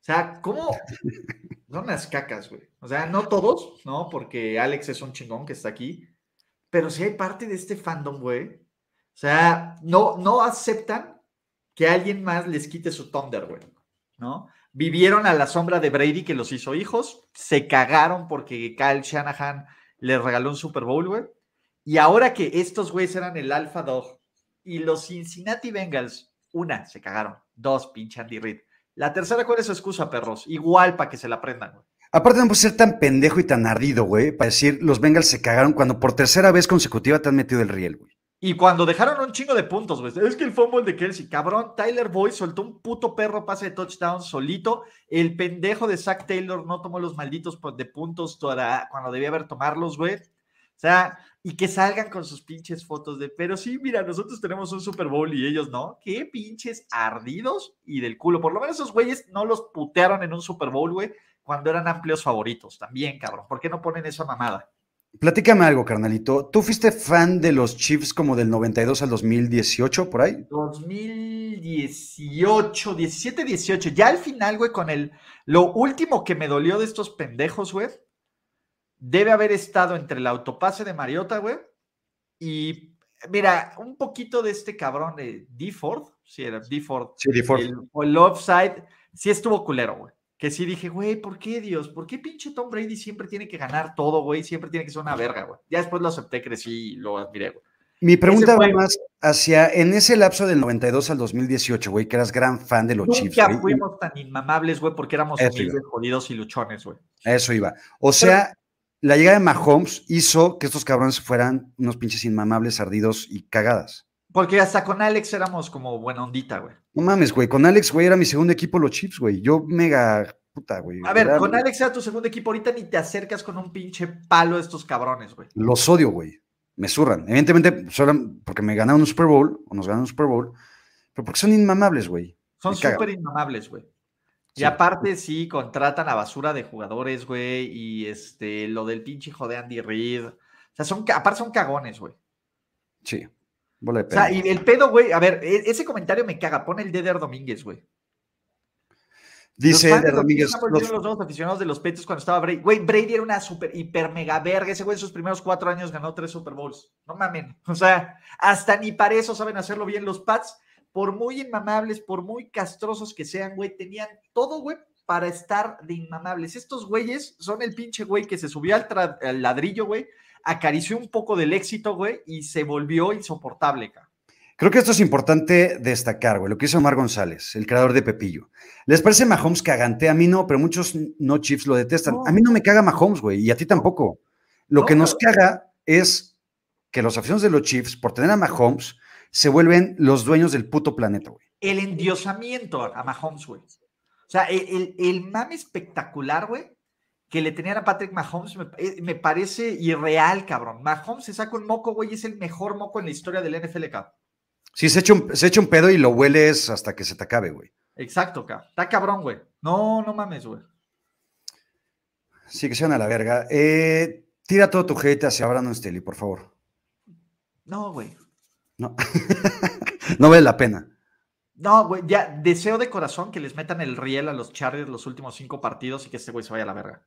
O sea, ¿cómo? Son unas cacas, güey. O sea, no todos, ¿no? Porque Alex es un chingón que está aquí. Pero sí hay parte de este fandom, güey. Sea, no, no aceptan que alguien más les quite su Thunder, güey. ¿No? Vivieron a la sombra de Brady que los hizo hijos. Se cagaron porque Kyle Shanahan les regaló un Super Bowl, güey. Y ahora que estos güeyes eran el Alpha Dog y los Cincinnati Bengals, una, se cagaron. Dos, pinche Andy Reid. La tercera, ¿cuál es su excusa, perros? Igual para que se la aprendan, güey. Aparte no puede ser tan pendejo y tan ardido, güey, para decir los Bengals se cagaron cuando por tercera vez consecutiva te han metido el riel, güey. Y cuando dejaron un chingo de puntos, güey. Es que el fútbol de Kelsey, cabrón, Tyler Boyd soltó un puto perro pase de touchdown solito. El pendejo de Zach Taylor no tomó los malditos de puntos cuando debía haber tomarlos, güey. O sea, y que salgan con sus pinches fotos de, pero sí, mira, nosotros tenemos un Super Bowl y ellos no. Qué pinches ardidos y del culo. Por lo menos esos güeyes no los putearon en un Super Bowl, güey, cuando eran amplios favoritos. También, cabrón. ¿Por qué no ponen esa mamada? Platícame algo, carnalito. ¿Tú fuiste fan de los Chiefs como del 92 al 2018, por ahí? 2018, 17, 18. Ya al final, güey, con el... Lo último que me dolió de estos pendejos, güey, debe haber estado entre el autopase de Mariota, güey, y mira, un poquito de este cabrón de D-Ford, sí, era D-Ford. Sí, D-Ford. El, el offside, sí estuvo culero, güey que sí dije, güey, ¿por qué Dios? ¿Por qué pinche Tom Brady siempre tiene que ganar todo, güey? Siempre tiene que ser una verga, güey. Ya después lo acepté, crecí y lo admiré, güey. Mi pregunta va más hacia, en ese lapso del 92 al 2018, güey, que eras gran fan de los Chiefs. Ya fuimos tan inmamables, güey, porque éramos humildes, jodidos y luchones, güey. Eso iba. O sea, la llegada de Mahomes hizo que estos cabrones fueran unos pinches inmamables, ardidos y cagadas. Porque hasta con Alex éramos como buena ondita, güey. No mames, güey. Con Alex, güey, era mi segundo equipo, los Chips, güey. Yo mega puta, güey. A ver, con Alex era tu segundo equipo. Ahorita ni te acercas con un pinche palo de estos cabrones, güey. Los odio, güey. Me zurran. Evidentemente, solo porque me ganaron un Super Bowl, o nos ganaron un Super Bowl, pero porque son inmamables, güey. Son súper inmamables, güey. Y aparte, sí, contratan a basura de jugadores, güey. Y este, lo del pinche hijo de Andy Reid. O sea, son, aparte son cagones, güey. Sí. O sea, y el pedo, güey, a ver, e, ese comentario me caga. Pone el Deder Domínguez, güey. Dice Eder Domínguez. Los, los nuevos aficionados de los Patriots cuando estaba Brady. Güey, Brady era una super, hiper, mega verga. Ese güey en sus primeros cuatro años ganó tres Super Bowls. No mamen. O sea, hasta ni para eso saben hacerlo bien los Pats. Por muy inmamables, por muy castrosos que sean, güey, tenían todo, güey, para estar de inmamables. Estos güeyes son el pinche güey que se subió al, al ladrillo, güey, acarició un poco del éxito, güey, y se volvió insoportable. Creo que esto es importante destacar, güey, lo que hizo Omar González, el creador de Pepillo. ¿Les parece Mahomes cagante? A mí no, pero muchos no Chiefs lo detestan. A mí no me caga Mahomes, güey, y a ti tampoco. Lo que nos caga es que los aficionados de los Chiefs, por tener a Mahomes, se vuelven los dueños del puto planeta, güey. El endiosamiento a Mahomes, güey. O sea, el, el mame espectacular, güey, que le tenían a Patrick Mahomes eh, me, parece irreal, cabrón. Mahomes se saca un moco, güey, es el mejor moco en la historia del NFL, cabrón. Sí, se echa, un, se echa un pedo y lo hueles hasta que se te acabe, güey. Exacto, cabrón. Está cabrón, güey. No, no mames, güey. Sí, que sean a la verga. Eh, tira todo tu hate hacia Brandon Staley, por favor. No, güey. No. no vale la pena. No, güey, ya deseo de corazón que les metan el riel a los Chargers los últimos cinco partidos y que este güey se vaya a la verga.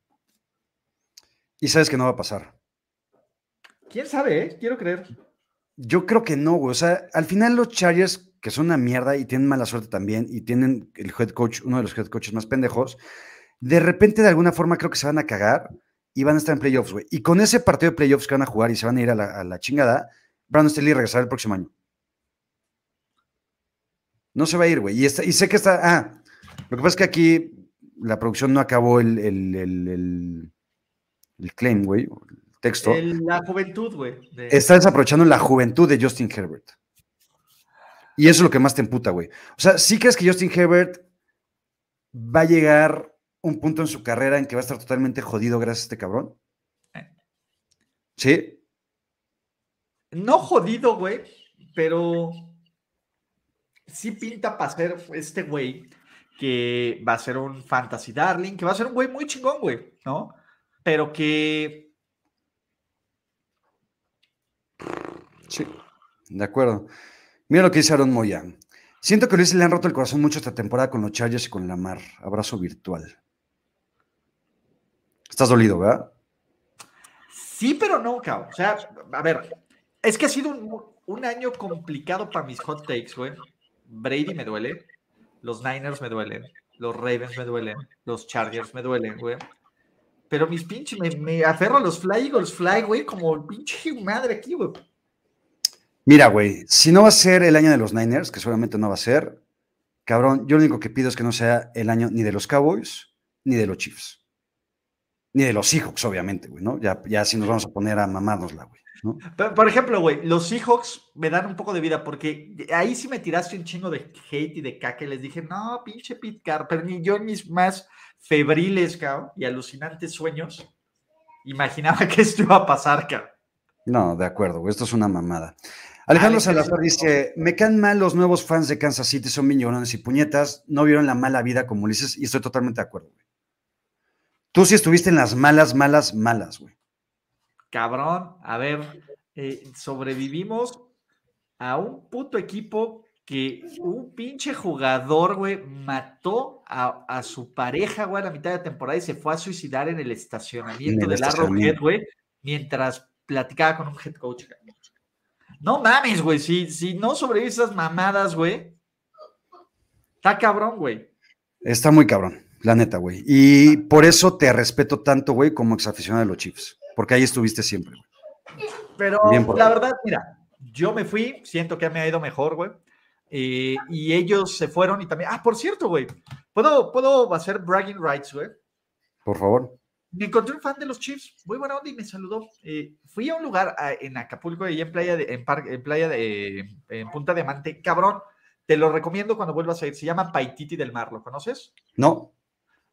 Y sabes que no va a pasar. ¿Quién sabe, eh? Quiero creer. Yo creo que no, güey. O sea, al final los Chargers, que son una mierda y tienen mala suerte también, y tienen el head coach, uno de los head coaches más pendejos, de repente, de alguna forma, creo que se van a cagar y van a estar en playoffs, güey. Y con ese partido de playoffs que van a jugar y se van a ir a la, chingada, Brandon Staley regresará el próximo año. No se va a ir, güey. Y, y sé que está. Ah, lo que pasa es que aquí la producción no acabó el, el, el, el claim, güey, el texto. la juventud, güey. Está desaprovechando la juventud de Justin Herbert. Y eso es lo que más te emputa, güey. O sea, ¿sí crees que Justin Herbert va a llegar un punto en su carrera en que va a estar totalmente jodido gracias a este cabrón? Eh. ¿Sí? No jodido, güey, pero sí pinta para ser este güey que va a ser un fantasy darling, que va a ser un güey muy chingón, güey, ¿no? Pero que Sí, de acuerdo. Mira lo que dice Aaron Moya. Siento que Luis le han roto el corazón mucho esta temporada con los Chargers y con la Mar. Abrazo virtual. Estás dolido, ¿verdad? Sí, pero no, cabrón. O sea, a ver, es que ha sido un, un año complicado para mis hot takes, güey. Brady me duele, los Niners me duelen, los Ravens me duelen, los Chargers me duelen, güey. Pero mis pinches, me, me aferro a los Fly Eagles Fly, güey, como el pinche madre aquí, güey. Mira, güey, si no va a ser el año de los Niners, que seguramente no va a ser, cabrón, yo lo único que pido es que no sea el año ni de los Cowboys ni de los Chiefs. Ni de los Seahawks, obviamente, güey, ¿no? Ya, ya si nos vamos a poner a mamárnosla, güey. ¿no? Pero, Por ejemplo, güey, los Seahawks me dan un poco de vida porque ahí sí me tiraste un chingo de hate y de caca y les dije, no, pinche Pete Carr, pero ni yo mis más febriles, cabrón, y alucinantes sueños, imaginaba que esto iba a pasar, cabrón. No, de acuerdo, güey, esto es una mamada. Alejandro Salazar dice, me caen mal los nuevos fans de Kansas City, son millones y puñetas, no vieron la mala vida como Ulises y estoy totalmente de acuerdo, güey. Tú sí estuviste en las malas, malas, malas, güey. Cabrón, a ver, eh, sobrevivimos a un puto equipo que un pinche jugador, güey, mató a, a su pareja, güey, a la mitad de temporada y se fue a suicidar en el estacionamiento En el del Arrowhead, güey, mientras platicaba con un head coach. No mames, güey, si, si no sobrevives a esas mamadas, güey, está cabrón, güey. Está muy cabrón, la neta, güey. Y por eso te respeto tanto, güey, como exaficionado de los Chiefs, porque ahí estuviste siempre, güey. Pero Bien la verdad, mira, yo me fui, siento que me ha ido mejor, güey. Eh, y ellos se fueron y también. Ah, por cierto, güey. ¿Puedo, puedo hacer bragging rights, güey. Por favor. Me encontré un fan de los Chiefs, muy buena onda y me saludó. Eh, fui a un lugar a- en Acapulco y en playa de, en, par- en playa de, en Punta Diamante, cabrón. Te lo recomiendo cuando vuelvas a ir. Se llama Paititi del Mar, ¿lo conoces? No,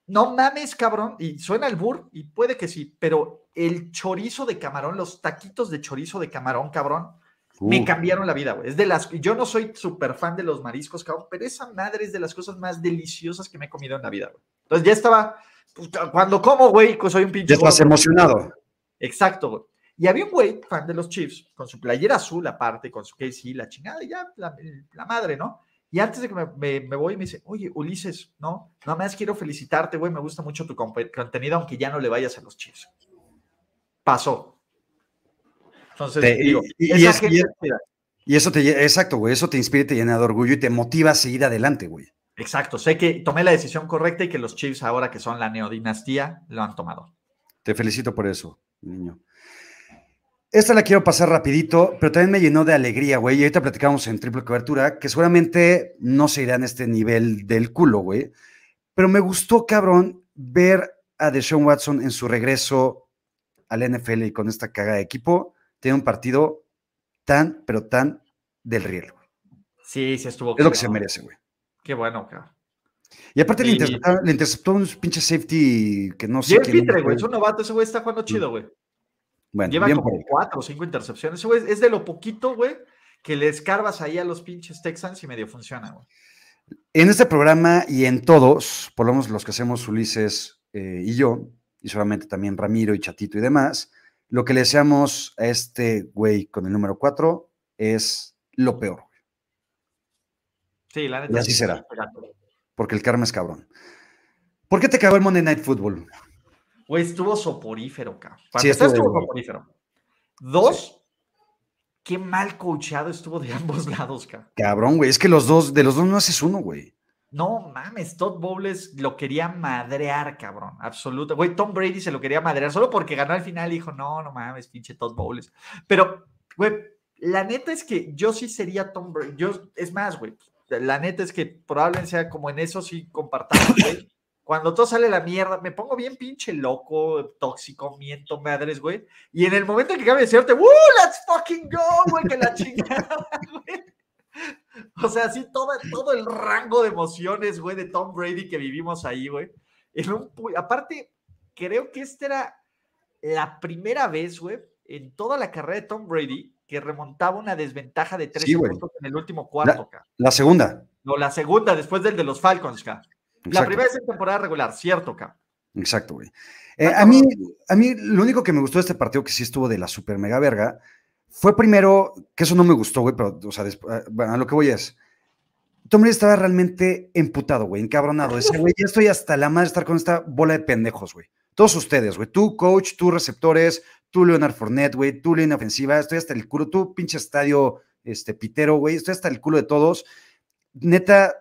No mames, cabrón. Y suena el bur, y puede que sí, pero el chorizo de camarón, los taquitos de chorizo de camarón, cabrón, me cambiaron la vida, güey. Es de las. Yo no soy súper fan de los mariscos, cabrón, pero esa madre es de las cosas más deliciosas que me he comido en la vida, güey. Entonces ya estaba. pues, cuando como, güey, pues soy un pinche. ya estás emocionado. Exacto, güey. Y había un güey, fan de los Chiefs, con su playera azul aparte, con su KC, la chingada, y ya, la, la madre, ¿no? Y antes de que me, me- me voy, me dice, oye, Ulises, no, nada más quiero felicitarte, güey, me gusta mucho tu contenido, aunque ya no le vayas a los Chiefs. Pasó. Entonces, Te- digo, y- es- eso te, exacto, güey, eso te inspira y te llena de orgullo y te motiva a seguir adelante, güey. Exacto, sé que tomé la decisión correcta y que los Chiefs, ahora que son la neodinastía, lo han tomado. Te felicito por eso, niño. Esta la quiero pasar rapidito, pero también me llenó de alegría, güey. Y ahorita platicamos en triple cobertura, que seguramente no se irá en este nivel del culo, güey. Pero me gustó, cabrón, ver a Deshaun Watson en su regreso al NFL y con esta caga de equipo. Tiene un partido tan, pero tan del riel. Sí, sí estuvo. Es lo que se merece, güey. Qué bueno, cabrón. Y aparte le, Sí. interceptaron- le interceptó un pinche safety que no sé quién Pitre, güey, es un novato, ese güey está jugando chido, güey. Bueno, Lleva bien como por él. cuatro o cinco intercepciones. Ese güey es de lo poquito, güey, que le escarbas ahí a los pinches Texans y medio funciona, güey. En este programa y en todos, por lo menos los que hacemos Ulises eh, y yo, y solamente también Ramiro y Chatito y demás, lo que le deseamos a este güey con el número 4 es lo peor, Sí, la neta. Y así sí, será. porque el karma es cabrón. ¿Por qué te cagó el Monday Night Football? Güey, estuvo soporífero, cabrón. Para Sí, estuvo soporífero. Dos, qué mal coacheado estuvo de ambos lados, cabrón. Cabrón, güey, es que los dos, de los dos no haces uno, güey. No mames, Todd Bowles lo quería madrear, cabrón. Absoluto. Güey, Tom Brady se lo quería madrear solo porque ganó al final y dijo, no, no mames, pinche Todd Bowles. Pero, güey, la neta es que yo sí sería Tom Brady. Yo, es más, güey, la neta es que probablemente sea como en eso sí compartamos, güey. Cuando todo sale la mierda, me pongo bien pinche loco, tóxico, miento madres, güey. Y en el momento en que cabe decirte, ¡Uh, let's fucking go, güey! Que la chingada, güey. O sea, sí, todo, todo el rango de emociones, güey, de Tom Brady que vivimos ahí, güey. En un pu- Aparte, creo que esta era la primera vez, güey, en toda la carrera de Tom Brady que remontaba una desventaja de 13 Sí, güey. puntos en el último cuarto, ca. La segunda. No, la segunda, después del de los Falcons, ca. La primera es en temporada regular, cierto, ca. Exacto, güey. Eh, a, mí, a mí lo único que me gustó de este partido, que sí estuvo de la super mega verga, fue primero, que eso no me gustó, güey, pero, o sea, después, bueno, a lo que voy es, Tom Brady estaba realmente emputado, güey, encabronado. Decía, güey, ya estoy hasta la madre de estar con esta bola de pendejos, güey. Todos ustedes, güey. Tú, coach, tú, receptores, tú, Leonard Fournette, güey, tú, línea ofensiva, estoy hasta el culo, tú, pinche estadio, este, pitero, güey, estoy hasta el culo de todos. Neta,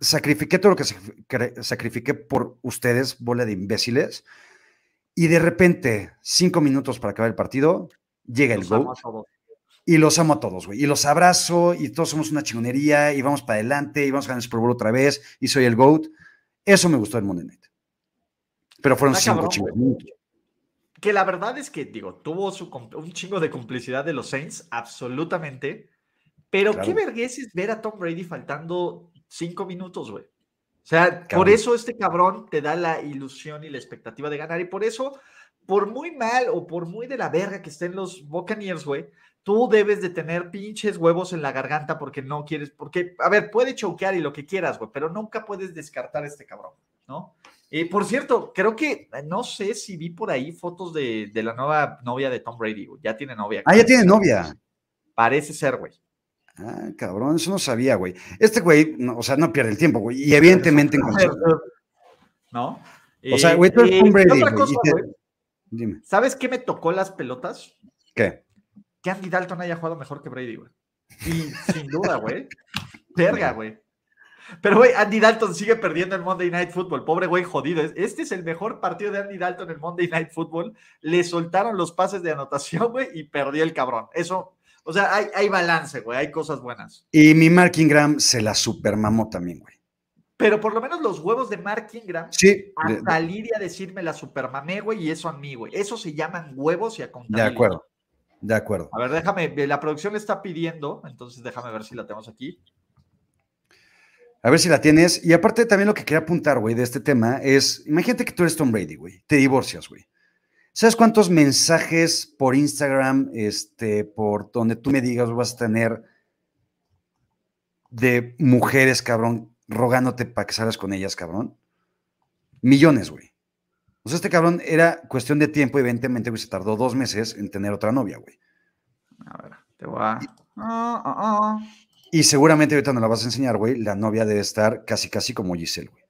sacrifiqué todo lo que sacrifiqué por ustedes, bola de imbéciles. Y de repente, cinco minutos para acabar el partido, llega el gol. Y los amo a todos, güey. Y los abrazo y todos somos una chingonería y vamos para adelante y vamos a ganar el Super Bowl otra vez y soy el GOAT. Eso me gustó del Monday Night. Pero fueron cinco chingos Que la verdad es que, digo, tuvo su, un chingo de complicidad de los Saints, absolutamente. Pero qué vergüenza es ver a Tom Brady faltando cinco minutos, güey. O sea, por eso este cabrón te da la ilusión y la expectativa de ganar. Y por eso, por muy mal o por muy de la verga que estén los Buccaneers, güey, tú debes de tener pinches huevos en la garganta porque no quieres, porque, a ver, puede choquear y lo que quieras, güey, pero nunca puedes descartar a este cabrón, ¿no? Y por cierto, creo que, no sé si vi por ahí fotos de, la nueva novia de Tom Brady, güey. Ya tiene novia. Ah, ya tiene novia. Parece ser, güey. Ah, cabrón, eso no sabía, güey. Este güey, o sea, no pierde el tiempo, güey. Y evidentemente... ¿No? O sea, güey, tú eres Tom Brady, Dime. ¿Sabes qué me tocó las pelotas? ¿Qué? que Andy Dalton haya jugado mejor que Brady, güey. Y sin duda, güey. Verga, güey. Pero, güey, Andy Dalton sigue perdiendo el Monday Night Football. Pobre güey, jodido. Este es el mejor partido de Andy Dalton en Monday Night Football. Le soltaron los pases de anotación, güey, y perdió el cabrón. Eso, o sea, hay, hay balance, güey. Hay cosas buenas. Y mi Mark Ingram se la supermamó también, güey. Pero por lo menos los huevos de Mark Ingram sí, a salir y a decirme la supermamé, güey, y eso a mí, güey. Eso se llaman huevos y a. De acuerdo. De acuerdo. A ver, déjame, la producción le está pidiendo, entonces déjame ver si la tenemos aquí. A ver si la tienes. Y aparte también lo que quería apuntar, güey, de este tema es, imagínate que tú eres Tom Brady, güey, te divorcias, güey. ¿Sabes cuántos mensajes por Instagram, este, por donde tú me digas vas a tener de mujeres, cabrón, rogándote para que salgas con ellas, cabrón? Millones, güey. O sea, este cabrón era cuestión de tiempo, evidentemente, güey, se tardó dos meses en tener otra novia, güey. A ver, te voy a... Ah, ah, ah. Y seguramente ahorita no la vas a enseñar, güey. La novia debe estar casi, casi como Giselle, güey.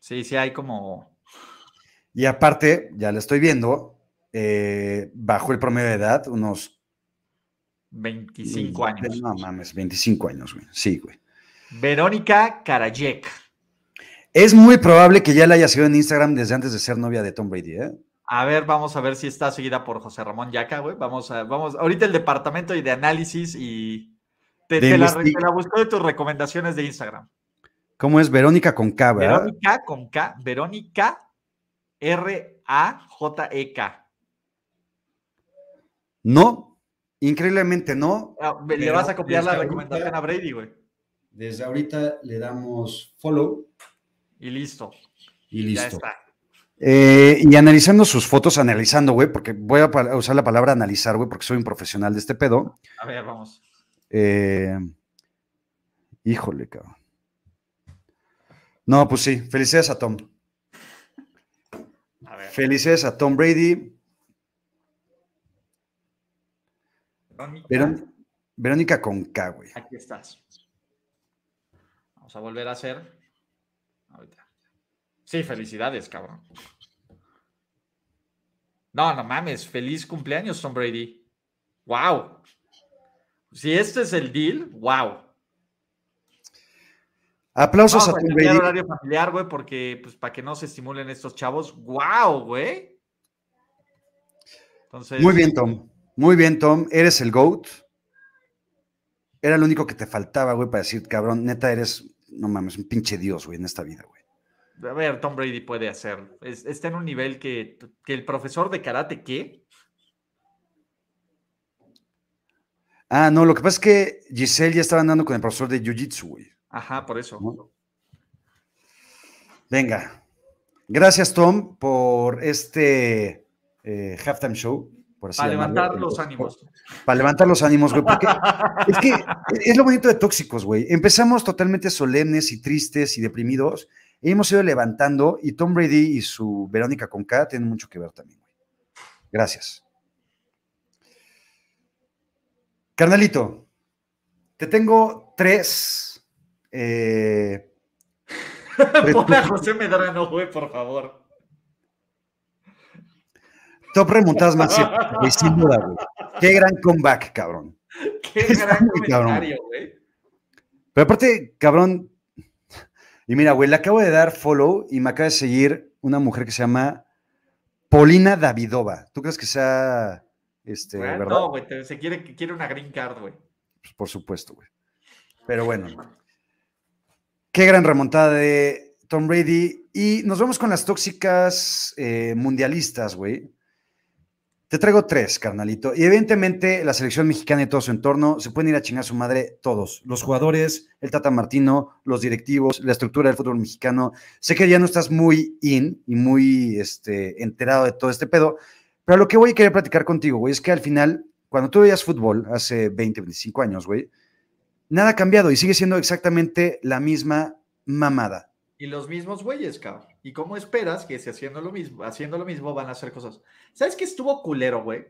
Sí, sí, hay como. Y aparte, ya la estoy viendo, eh, bajo el promedio de edad, unos. 25 años. No mames, 25 años, güey. Sí, güey. Verónica Karajek. Es muy probable que ya la haya seguido en Instagram desde antes de ser novia de Tom Brady, ¿eh? A ver, vamos a ver si está seguida por José Ramón Yaca, güey. Vamos a, vamos, ahorita el departamento de análisis y te, la, busco de tus recomendaciones de Instagram. ¿Cómo es? Verónica con K, ¿verdad? Verónica con K, Verónica R-A-J-E-K. No, increíblemente no. Ah, le vas a copiar la recomendación a Brady, güey. Desde ahorita le damos follow. Y listo. Y listo. Ya está. Eh, y analizando sus fotos, analizando, güey, porque voy a usar la palabra analizar, güey, porque soy un profesional de este pedo. A ver, vamos. Eh, híjole, cabrón. No, pues sí, felicidades a Tom. A ver. Felicidades a Tom Brady. Verónica, Verónica con K, güey. Aquí estás. Vamos a volver a hacer. Sí, felicidades, cabrón. No, no mames, feliz cumpleaños, Tom Brady. Wow. Si este es el deal, wow. Aplausos a Tom Brady. horario familiar, güey, porque, pues, para que no se estimulen estos chavos. Wow, güey. Entonces... Muy bien, Tom. Muy bien, Tom. Eres el GOAT. Era lo único que te faltaba, güey, para decir, cabrón, neta, eres, no mames, un pinche dios, güey, en esta vida, güey a ver, Tom Brady puede hacer. está en un nivel que, el profesor de karate, ¿qué? Ah, no, lo que pasa es que Giselle ya estaba andando con el profesor de Jiu-Jitsu, güey. Ajá, por eso. Venga. Gracias, Tom, por este eh, halftime show. Para levantar los ánimos. Para levantar los ánimos, güey. Porque es que es lo bonito de tóxicos, güey. Empezamos totalmente solemnes y tristes y deprimidos y hemos ido levantando y Tom Brady y su Verónica Conca tienen mucho que ver también, güey. Gracias. Carnalito, te tengo tres. eh, Pon a José Medrano, güey, por favor. Top remontadas más güey, sin duda, güey. Qué gran comeback, cabrón. Qué Está gran comentario, güey. Pero aparte, cabrón. Y mira, güey, le acabo de dar follow y me acaba de seguir una mujer que se llama Polina Davidova. ¿Tú crees que sea este, verdad? No, güey, se quiere, quiere una green card, güey. Pues, por supuesto, güey. Pero bueno. Qué gran remontada de Tom Brady. Y nos vamos con las tóxicas eh, mundialistas, güey. Te traigo tres, carnalito. Y evidentemente la selección mexicana y todo su entorno se pueden ir a chingar a su madre todos. Los jugadores, el Tata Martino, los directivos, la estructura del fútbol mexicano. Sé que ya no estás muy in y muy este, enterado de todo este pedo, pero lo que voy a querer platicar contigo, güey, es que al final, cuando tú veías fútbol hace 20, 25 años, güey, nada ha cambiado y sigue siendo exactamente la misma mamada. Y los mismos güeyes, cabrón. ¿Y cómo esperas que si haciendo lo mismo, haciendo lo mismo van a hacer cosas? ¿Sabes qué estuvo culero, güey?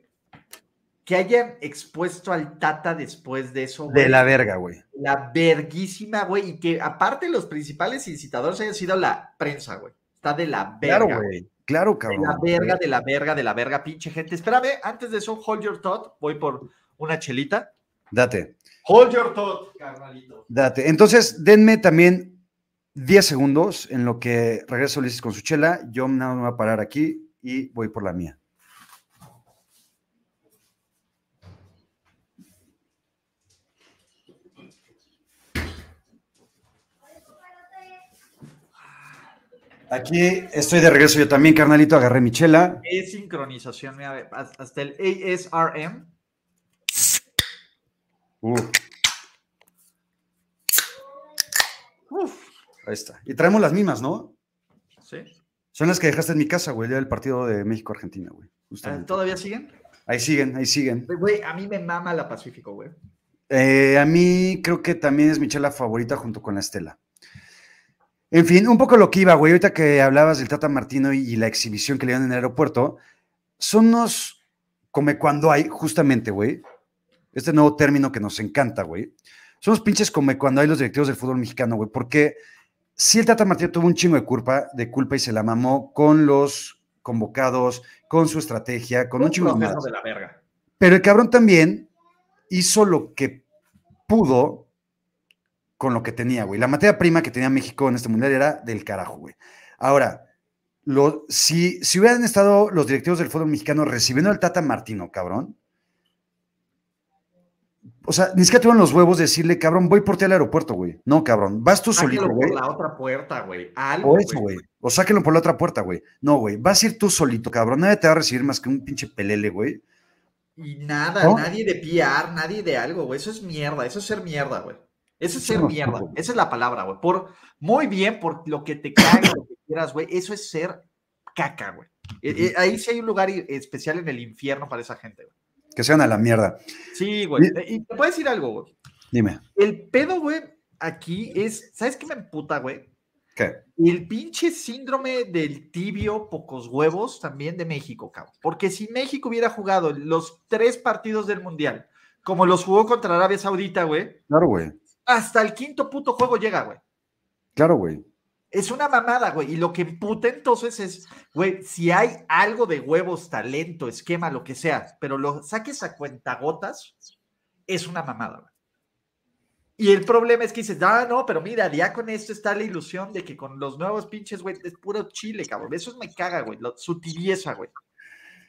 Que hayan expuesto al Tata después de eso, güey. De la verga, güey. La verguísima, güey. Y que aparte los principales incitadores hayan sido la prensa, güey. Está de la verga. Claro, güey. Claro, De cabrón. la verga, de la verga, de la verga, pinche gente. Espérame, antes de eso, hold your thought. Voy por una chelita. Date, Hold your thought, carnalito. date. Entonces, denme también 10 segundos en lo que regreso Ulises con su chela. Yo nada más me voy a parar aquí y voy por la mía. Aquí estoy de regreso yo también, carnalito. Agarré mi chela. Es sincronización, mira, hasta el ASRM. Uh, ahí está. Y traemos las mismas, ¿no? ¿sí? Son las que dejaste en mi casa, güey, el día del partido de México-Argentina, güey. Ah, justamente. ¿Todavía siguen? Ahí siguen, ahí siguen. Güey, a mí me mama la Pacífico, güey. Eh, a mí creo que también es mi chela favorita junto con la Estela. En fin, un poco lo que iba, güey, ahorita que hablabas del Tata Martino y, y la exhibición que le dieron en el aeropuerto, son unos come cuando hay, justamente, güey, este nuevo término que nos encanta, güey. Son los pinches come cuando hay los directivos del fútbol mexicano, güey, porque sí el Tata Martino tuvo un chingo de culpa, de culpa y se la mamó con los convocados, con su estrategia, con un, chingo de la verga. Pero el cabrón también hizo lo que pudo con lo que tenía, güey. La materia prima que tenía México en este mundial era del carajo, güey. Ahora, lo, si, si hubieran estado los directivos del fútbol mexicano recibiendo al Tata Martino, cabrón, o sea, ni siquiera tuvieron los huevos de decirle, cabrón, voy por ti al aeropuerto, güey. No, cabrón, vas tú solito, Sáquelo güey. por la otra puerta, güey. Algo, O eso, güey. O sáquenlo por la otra puerta, güey. No, güey. Vas a ir tú solito, cabrón. Nadie te va a recibir más que un pinche pelele, güey. Y nada, ¿No? nadie de PR, nadie de algo, güey. Eso es mierda, eso es ser mierda, güey. Eso es ser no mierda. Esa es la palabra, güey. Por muy bien, por lo que te cague, lo que quieras, güey. Eso es ser caca, güey. Eh, eh, ahí sí hay un lugar especial en el infierno para esa gente, güey. Que sean a la mierda. Sí, güey. Eh, Y te puedo decir algo, güey. Dime. El pedo, güey, aquí es, ¿sabes qué me emputa, güey? ¿Qué? El pinche síndrome del tibio, pocos huevos también de México, cabrón. Porque si México hubiera jugado los tres partidos del Mundial, como los jugó contra Arabia Saudita, güey, Claro, güey. hasta el quinto puto juego llega, güey. Claro, güey. Es una mamada, güey. Y lo que emputa entonces es, güey, si hay algo de huevos, talento, esquema, lo que sea, pero lo saques a cuentagotas, es una mamada, güey. Y el problema es que dices, ah, no, pero mira, ya con esto está la ilusión de que con los nuevos pinches, güey, es puro chile, cabrón. Eso me caga, güey. lo- Su tibieza, güey.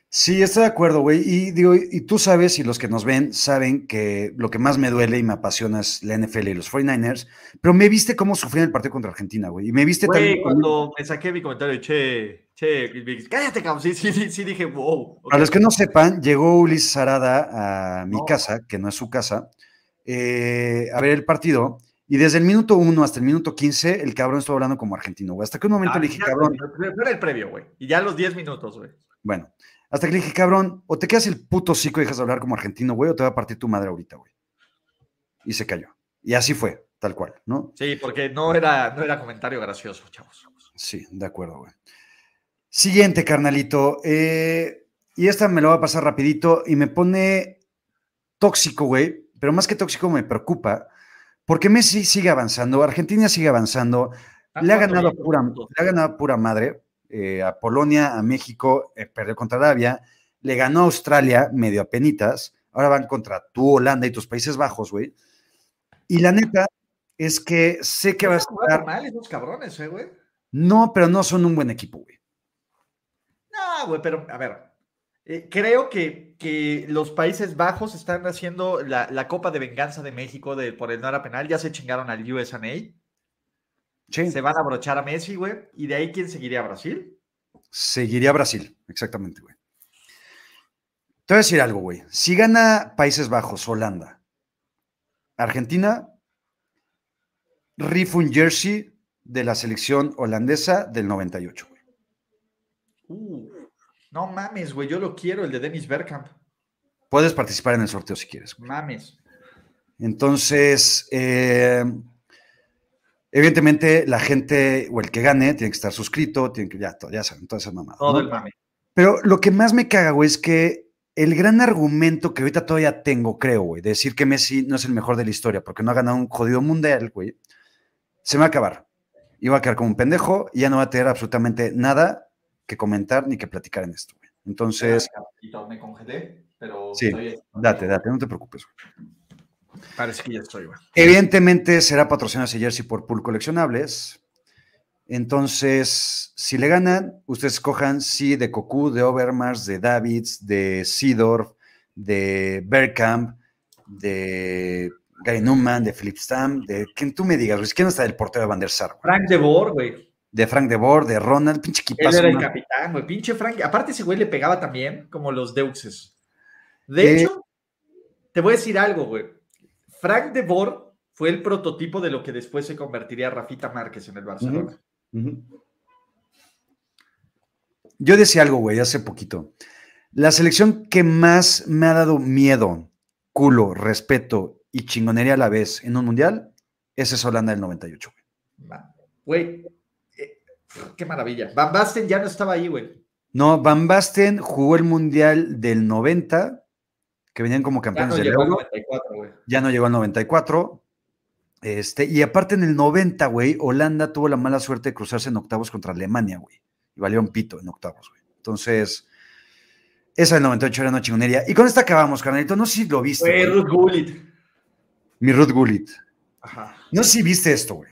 Sí, estoy de acuerdo, güey. Y digo, y tú sabes, y los que nos ven saben que lo que más me duele y me apasiona es la NFL y los 49ers, pero me viste cómo sufrí en el partido contra Argentina, güey. Y me viste Güey, también. cuando me saqué mi comentario, che, che, cállate, cabrón. Sí, sí, sí, dije, wow. ok. Para los que no sepan, llegó Ulises Arada a mi No. casa, que no es su casa, eh, a ver el partido. Y desde el minuto 1 hasta el minuto 15, el cabrón estuvo hablando como argentino, güey. Hasta que un momento Ah, le dije, ya, cabrón, güey, Fue el previo, güey. Y ya los 10 minutos, güey. bueno, hasta que le dije, cabrón, o te quedas el puto cico y dejas de hablar como argentino, güey, o te va a partir tu madre ahorita, güey. Y se cayó. Y así fue, tal cual, ¿no? Sí, porque no era, no era comentario gracioso, chavos. Sí, de acuerdo, güey. Siguiente, carnalito. eh, y esta me lo va a pasar rapidito y me pone tóxico, güey, pero más que tóxico me preocupa porque Messi sigue avanzando, Argentina sigue avanzando, le ha ganado, pura, le ha ganado pura madre eh, a Polonia, a México, eh, perdió contra Arabia, le ganó a Australia medio a penitas, ahora van contra tu Holanda y tus Países Bajos, güey. Y la neta es que sé que va a estar... mal esos cabrones, eh, güey. No, pero no son un buen equipo, güey. No, güey, pero a ver, eh, creo que, que, los Países Bajos están haciendo la, la, Copa de Venganza de México de, por el no era penal. Ya se chingaron al USA. Sí. Se van a abrochar a Messi, güey. ¿Y de ahí quién seguiría a Brasil? Seguiría a Brasil, exactamente, güey. Te voy a decir algo, güey. Si gana Países Bajos, Holanda, Argentina, rifo un jersey de la selección holandesa del 98, güey. Uh. No mames, güey, yo lo quiero, el de Dennis Bergkamp. Puedes participar en el sorteo si quieres. Mames. Entonces, eh, evidentemente la gente o el que gane tiene que estar suscrito, tiene que, ya, ya saben, toda esa mamada. Todo el mame. Pero lo que más me caga, güey, es que el gran argumento que ahorita todavía tengo, creo, güey, de decir que Messi no es el mejor de la historia porque no ha ganado un jodido mundial, güey, se me va a acabar. Y va a quedar como un pendejo y ya no va a tener absolutamente nada que comentar ni que platicar en esto. Güey. Entonces. Me congelé, pero. Sí, date, date, no te preocupes. Parece que ya estoy, güey. Evidentemente será patrocinado ese jersey por Pool Coleccionables. Entonces, si le ganan, ustedes cojan sí de Cocu, de Overmars, de Davids, de Seedorf, de Bergkamp, de Gary Newman, de Philip Stam, de quien tú me digas, ¿quién está del portero de Van der Sar? Frank de Boer, güey de Frank de Boer, de Ronald, pinche equipazo. Él era el capitán, güey, pinche Frank. Aparte ese güey le pegaba también, como los Deuxes. De hecho, te voy a decir algo, güey. Frank de Boer fue el prototipo de lo que después se convertiría Rafita Márquez en el Barcelona. Yo decía algo, güey, hace poquito. La selección que más me ha dado miedo, culo, respeto y chingonería a la vez en un mundial, esa es Holanda del 98, güey. Güey, Qué maravilla. Van Basten ya no estaba ahí, güey. No, Van Basten jugó el Mundial del 90, que venían como campeones del Euro. Ya no llegó al 94. Este, y aparte en el 90, güey, Holanda tuvo la mala suerte de cruzarse en octavos contra Alemania, güey. Y valió un pito en octavos, güey. Entonces, esa del 98 era una chingonería. Y con esta acabamos, carnalito. No sé si lo viste. Fue Ruth Gullit. Mi Ruth Gullit. Ajá. No sé si viste esto, güey.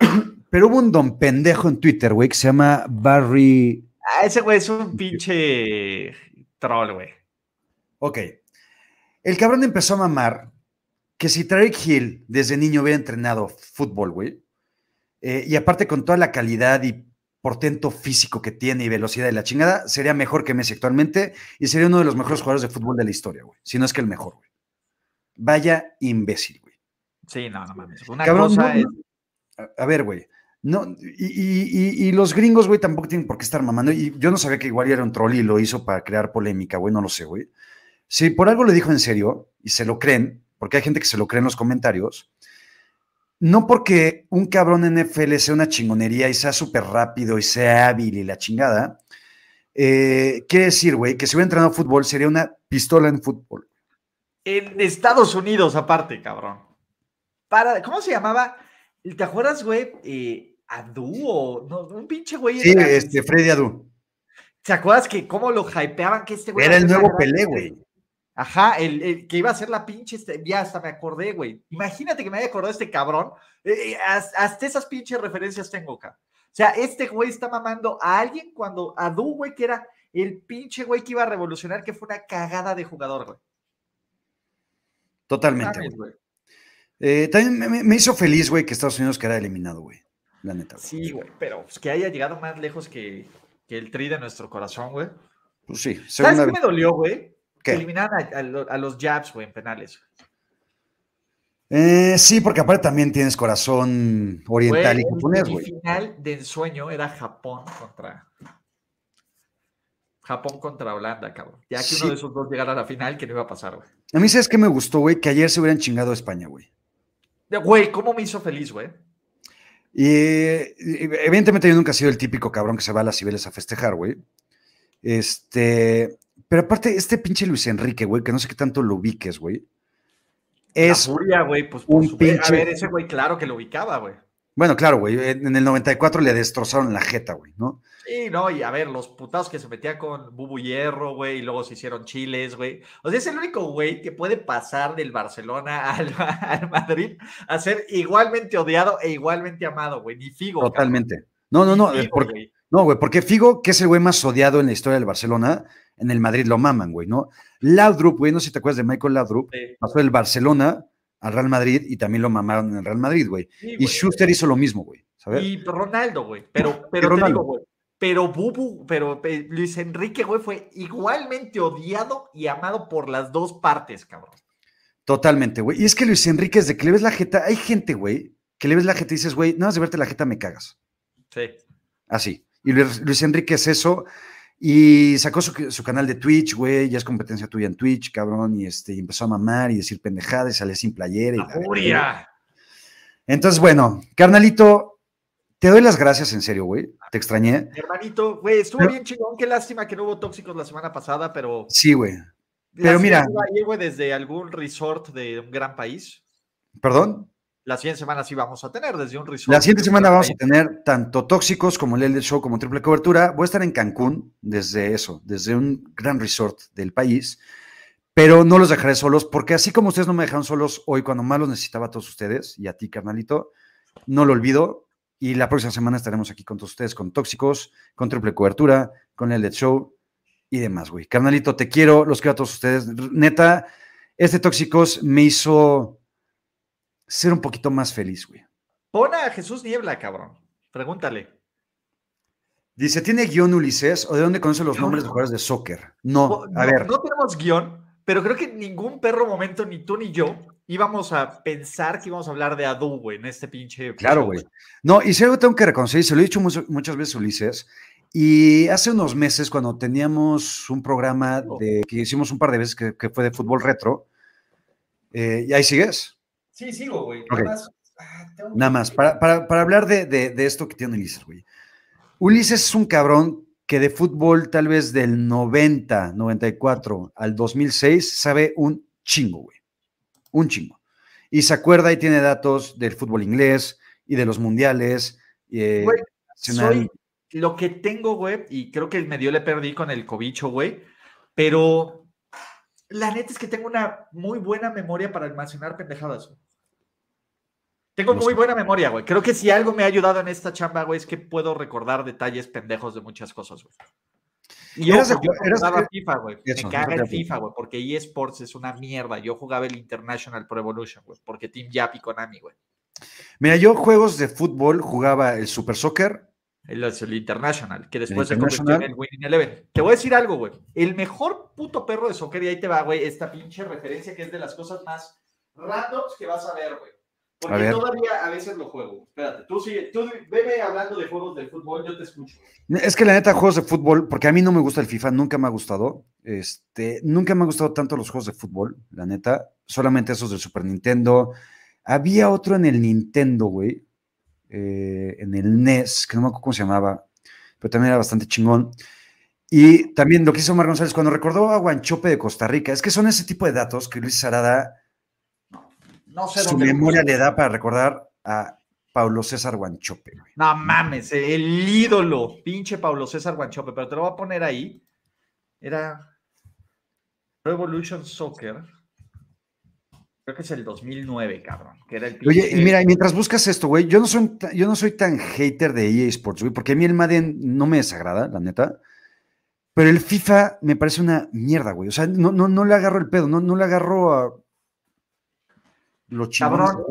Pero hubo un don pendejo en Twitter, güey, que se llama Barry. Ah, ese güey es un pinche troll, güey. Ok. El cabrón empezó a mamar que si Tarek Hill desde niño hubiera entrenado fútbol, güey, eh, y aparte con toda la calidad y portento físico que tiene y velocidad de la chingada, sería mejor que Messi actualmente y sería uno de los mejores jugadores de fútbol de la historia, güey. Si no es que el mejor, güey. Vaya imbécil, güey. Sí, no, no mames. Una cosa es... a ver, güey. No, y, los gringos, güey, tampoco tienen por qué estar mamando. Y yo no sabía que igual era un troll y lo hizo para crear polémica, güey, no lo sé, güey. Si por algo le dijo en serio y se lo creen, porque hay gente que se lo cree en los comentarios, no porque un cabrón NFL sea una chingonería y sea súper rápido y sea hábil y la chingada, eh, quiere decir, güey, que si hubiera entrenado fútbol sería una pistola en fútbol. En Estados Unidos, aparte, cabrón. Para, ¿Cómo se llamaba? ¿Te acuerdas, güey? Eh, Adu o no, un pinche güey. Sí, este, Freddy Adu. ¿Te acuerdas que cómo lo hypeaban que este güey? Era el nuevo Pelé, güey. Ajá, el, que iba a ser la pinche, este, ya hasta me acordé, güey. Imagínate que me haya acordado este cabrón. Eh, eh, hasta, esas pinches referencias tengo acá. O sea, este güey está mamando a alguien cuando Adu, güey, que era el pinche güey que iba a revolucionar, que fue una cagada de jugador, güey. Totalmente. güey. Eh, también me, hizo feliz, güey, que Estados Unidos quedara eliminado, güey. La neta. Sí, güey, pero pues, que haya llegado más lejos que, el tri de nuestro corazón, güey. Pues sí. ¿Sabes qué me dolió, güey? Que eliminaran a, los Jabs, güey, en penales. Eh, sí, porque aparte también tienes corazón oriental y japonés, güey. El final de ensueño era Japón contra. Japón contra Holanda, cabrón. Ya que uno de esos dos llegara a la final, que no iba a pasar, güey. A mí, ¿sabes qué me gustó, güey? Que ayer se hubieran chingado a España, güey. Güey, ¿cómo me hizo feliz, güey? Y, evidentemente yo nunca he sido el típico cabrón que se va a las Cibeles a festejar, güey. Este, pero aparte, este pinche Luis Enrique, güey, que no sé qué tanto lo ubiques, güey. es. La furia, güey, pues un pinche- A ver, ese güey, claro que lo ubicaba, güey. Bueno, claro, güey. En el 94 le destrozaron la jeta, güey, ¿no? Sí, no, y a ver, los putados que se metía con Bubu Hierro, güey, y luego se hicieron chiles, güey. O sea, es el único güey que puede pasar del Barcelona al, al Madrid a ser igualmente odiado e igualmente amado, güey. Ni Figo. cabrón. Totalmente. No, no, no. Eh, Figo, porque-. No, güey, porque Figo, que es el güey más odiado en la historia del Barcelona, en el Madrid lo maman, güey, ¿no? Laudrup, güey, no sé si te acuerdas de Michael Laudrup, Sí, pasó del Barcelona al Real Madrid y también lo mamaron en el Real Madrid, güey. sí, Y. Schuster hizo lo mismo, güey. ¿Sabes? Y Ronaldo, güey. Pero, pero te Ronaldo. digo, güey. Pero Bubu, pero eh, Luis Enrique, güey, fue igualmente odiado y amado por las dos partes, cabrón. Totalmente, güey. Y es que Luis Enrique, desde que le ves la jeta, hay gente, güey, que le ves la jeta y dices, güey, nada más de verte la jeta me cagas. Sí. Así. Y Luis, Luis Enrique es eso. Y sacó su, su canal de Twitch, güey, ya es competencia tuya en Twitch, cabrón, y este, y empezó a mamar y decir pendejadas, y salía sin playera. Y La la- furia. Entonces, bueno, carnalito, te doy las gracias, en serio, güey. Te extrañé. Hermanito, güey, estuvo Pero- bien chingón. Qué lástima que no hubo tóxicos la semana pasada, pero. Sí, güey. Pero mira- siguiente iba a ir, güey, desde algún resort de un gran país. ¿Perdón? La siguiente semana sí vamos a tener desde un resort. La siguiente semana vamos a tener tanto tóxicos como el Elder Show como triple cobertura. Voy a estar en Cancún desde eso, desde un gran resort del país, pero no los dejaré solos porque así como ustedes no me dejaron solos hoy cuando más los necesitaba a todos ustedes y a ti, carnalito, no lo olvido. Y la próxima semana estaremos aquí con todos ustedes con tóxicos, con triple cobertura, con el Elder Show y demás, güey. Carnalito, te quiero, los quiero a todos ustedes. Neta, este tóxicos me hizo ser un poquito más feliz, güey. Pon a Jesús Niebla, cabrón. Pregúntale. Dice, ¿tiene guion Ulises o de dónde conoce los No. nombres de jugadores de soccer? No, No, a ver, no tenemos guion, pero creo que en ningún perro momento, ni tú ni yo, íbamos a pensar que íbamos a hablar de Adu, güey, en este pinche. claro, güey. No, y si algo tengo que reconocer, y se lo he dicho mucho- muchas veces Ulises, y hace unos meses cuando teníamos un programa de, que hicimos un par de veces que, que fue de fútbol retro, eh, ¿y ahí sigues? Sí, sigo, güey. Nada más. ah, tengo que- Nada más, para, para- para hablar de, de- de esto que tiene Ulises, güey. Ulises es un cabrón que de fútbol tal vez del 90, 94 al 2006 sabe un chingo, güey. Un chingo. Y se acuerda y tiene datos del fútbol inglés y de los mundiales. eh, Güey, nacional. Soy lo que tengo, güey, y creo que medio le perdí con el cobicho, güey, pero la neta es que tengo una muy buena memoria para almacenar pendejadas. güey. Tengo muy buena memoria, güey. Creo que si algo me ha ayudado en esta chamba, güey, es que puedo recordar detalles pendejos de muchas cosas, güey. Y yo eras jugaba FIFA, güey. Eso, Me caga el. FIFA, güey, porque eSports es una mierda. Yo jugaba el International Pro Evolution, güey, porque Team Yap y Konami, güey. Mira, yo juegos de fútbol jugaba el Super Soccer. El, International, que después se International. convirtió en el Winning Eleven. Te voy a decir algo, güey. El mejor puto perro de soccer, y ahí te va, güey, esta pinche referencia que es de las cosas más randoms que vas a ver, güey. Porque A todavía a veces lo juego. Espérate, tú sigue, tú veme hablando de juegos del fútbol, yo te escucho. Es que la neta, juegos de fútbol, porque a mí no me gusta el FIFA, nunca me ha gustado. Este, nunca me ha gustado tanto los juegos de fútbol, la neta. Solamente esos del Super Nintendo. Había otro en el Nintendo, güey. eh, en el NES, que no me acuerdo cómo se llamaba, pero también era bastante chingón. Y también lo que hizo Omar González cuando recordó a Guanchope de Costa Rica. Es que son ese tipo de datos que Luis Sarada, No sé su dónde. memoria le da para recordar a Paulo César Guanchope, güey. No mames, el ídolo, pinche Pablo César Guanchope, pero te lo voy a poner ahí. Era Revolution Soccer. Creo que es el 2009, cabrón. Que era el Oye, y mira, mientras buscas esto, güey, yo no soy, yo no soy tan hater de EA Sports, güey, porque a mí el Madden no me desagrada, la neta. Pero el FIFA me parece una mierda, güey. O sea, no, no, no le agarro el pedo, no, no le agarro a lo chingón. Cabrón.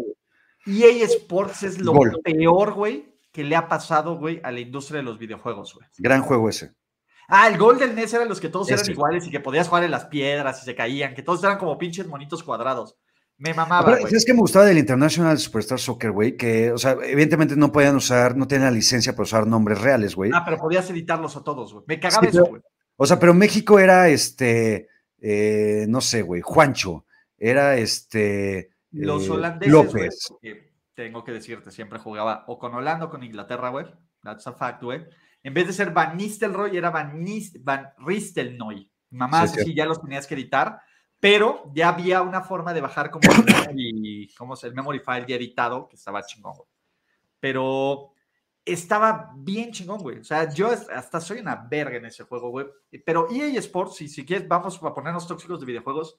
EA Sports es lo Gol. peor, güey, que le ha pasado, güey, a la industria de los videojuegos, güey. Gran juego ese. Ah, el gol del NES eran los que todos eran Ese. iguales y que podías jugar en las piedras y se caían, que todos eran como pinches monitos cuadrados. Me mamaba, Pero. ¿Sabes qué me gustaba del International Superstar Soccer, güey? Que, o sea, evidentemente no podían usar, no tenían la licencia para usar nombres reales, güey. Ah, pero podías editarlos a todos, güey. Me cagaba Sí, eso, güey. O sea, pero México era este, eh, no sé, güey, Juancho. Era este. Los eh, holandeses, López. porque tengo que decirte, siempre jugaba o con Holanda o con Inglaterra, güey. That's a fact, güey. En vez de ser Van Nistelrooy, era Van, Nis- Van Ristelnooy. Mamás Sí, así ya los tenías que editar. pero ya había una forma de bajar como el memory, ¿cómo es? el memory file ya editado, que estaba chingón, güey. Pero estaba bien chingón, güey. O sea, yo hasta soy una verga en ese juego, güey. Pero EA Sports, si, si quieres, vamos a ponernos tóxicos de videojuegos.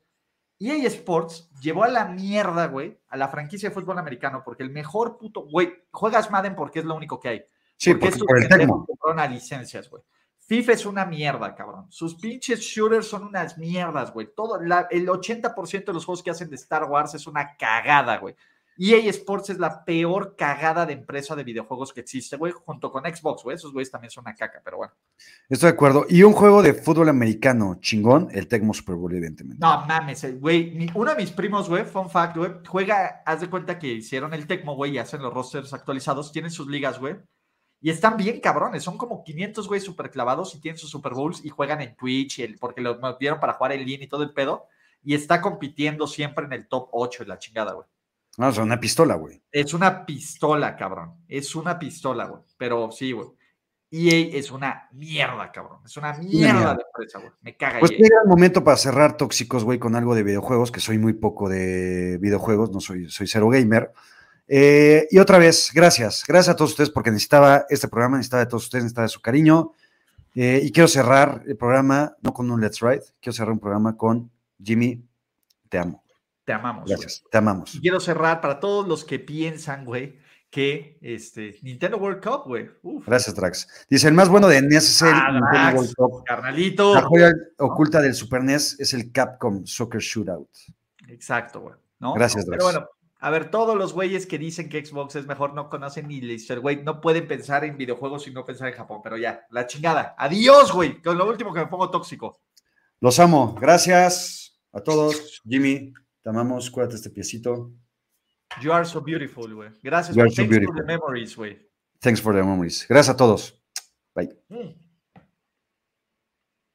EA Sports llevó a la mierda, güey, a la franquicia de fútbol americano, porque el mejor puto, güey, juegas Madden porque es lo único que hay. Sí, porque, por el Tecmo. a licencias, güey. FIFA es una mierda, cabrón. Sus pinches shooters son unas mierdas, güey. Todo, la, el 80% de los juegos que hacen de Star Wars es una cagada, güey. EA Sports es la peor cagada de empresa de videojuegos que existe, güey, junto con Xbox, güey. Esos güeyes también son una caca, pero bueno. Estoy de acuerdo. Y un juego de fútbol americano chingón, el Tecmo Super Bowl, evidentemente. No mames, eh, güey. Uno de mis primos, güey, fun fact, güey, juega, haz de cuenta que hicieron el Tecmo, güey, y hacen los rosters actualizados, tienen sus ligas, güey. Y están bien cabrones, son como 500 güey super clavados y tienen sus Super Bowls y juegan en Twitch el, porque lo dieron para jugar en línea y todo el pedo. Y está compitiendo siempre en el top 8 de la chingada, güey. No, es una pistola, güey. Es una pistola, cabrón. Es una pistola, güey. Pero sí, güey. EA es una mierda, cabrón. Es una mierda, de empresa, güey. Me caga. Pues llega el momento para cerrar tóxicos, güey, con algo de videojuegos, que soy muy poco de videojuegos, no soy, soy cero gamer. Eh, y otra vez, gracias. Gracias a todos ustedes porque necesitaba este programa, necesitaba de todos ustedes, necesitaba de su cariño. Eh, y quiero cerrar el programa, no con un Let's Ride, quiero cerrar un programa con Jimmy, te amo. Te amamos. Gracias, te amamos. Y quiero cerrar para todos los que piensan, güey, que este Nintendo World Cup, güey. Gracias, Drax. Dice, el más bueno de NES es el ah, Nintendo World Cup. Carnalito. La joya oculta del Super NES es el Capcom Soccer Shootout. Exacto, güey. ¿no? Gracias, Drax. Pero bueno, a ver, todos los güeyes que dicen que Xbox es mejor no conocen ni Lister, güey. No pueden pensar en videojuegos y no pensar en Japón, pero ya, la chingada. Adiós, güey. Con lo último que me pongo tóxico. Los amo. Gracias a todos. Jimmy, te amamos. Cuídate este piecito. You are so beautiful, güey. Gracias. por, thanks for the memories, güey. Thanks for the memories. Gracias a todos. Bye. Mm.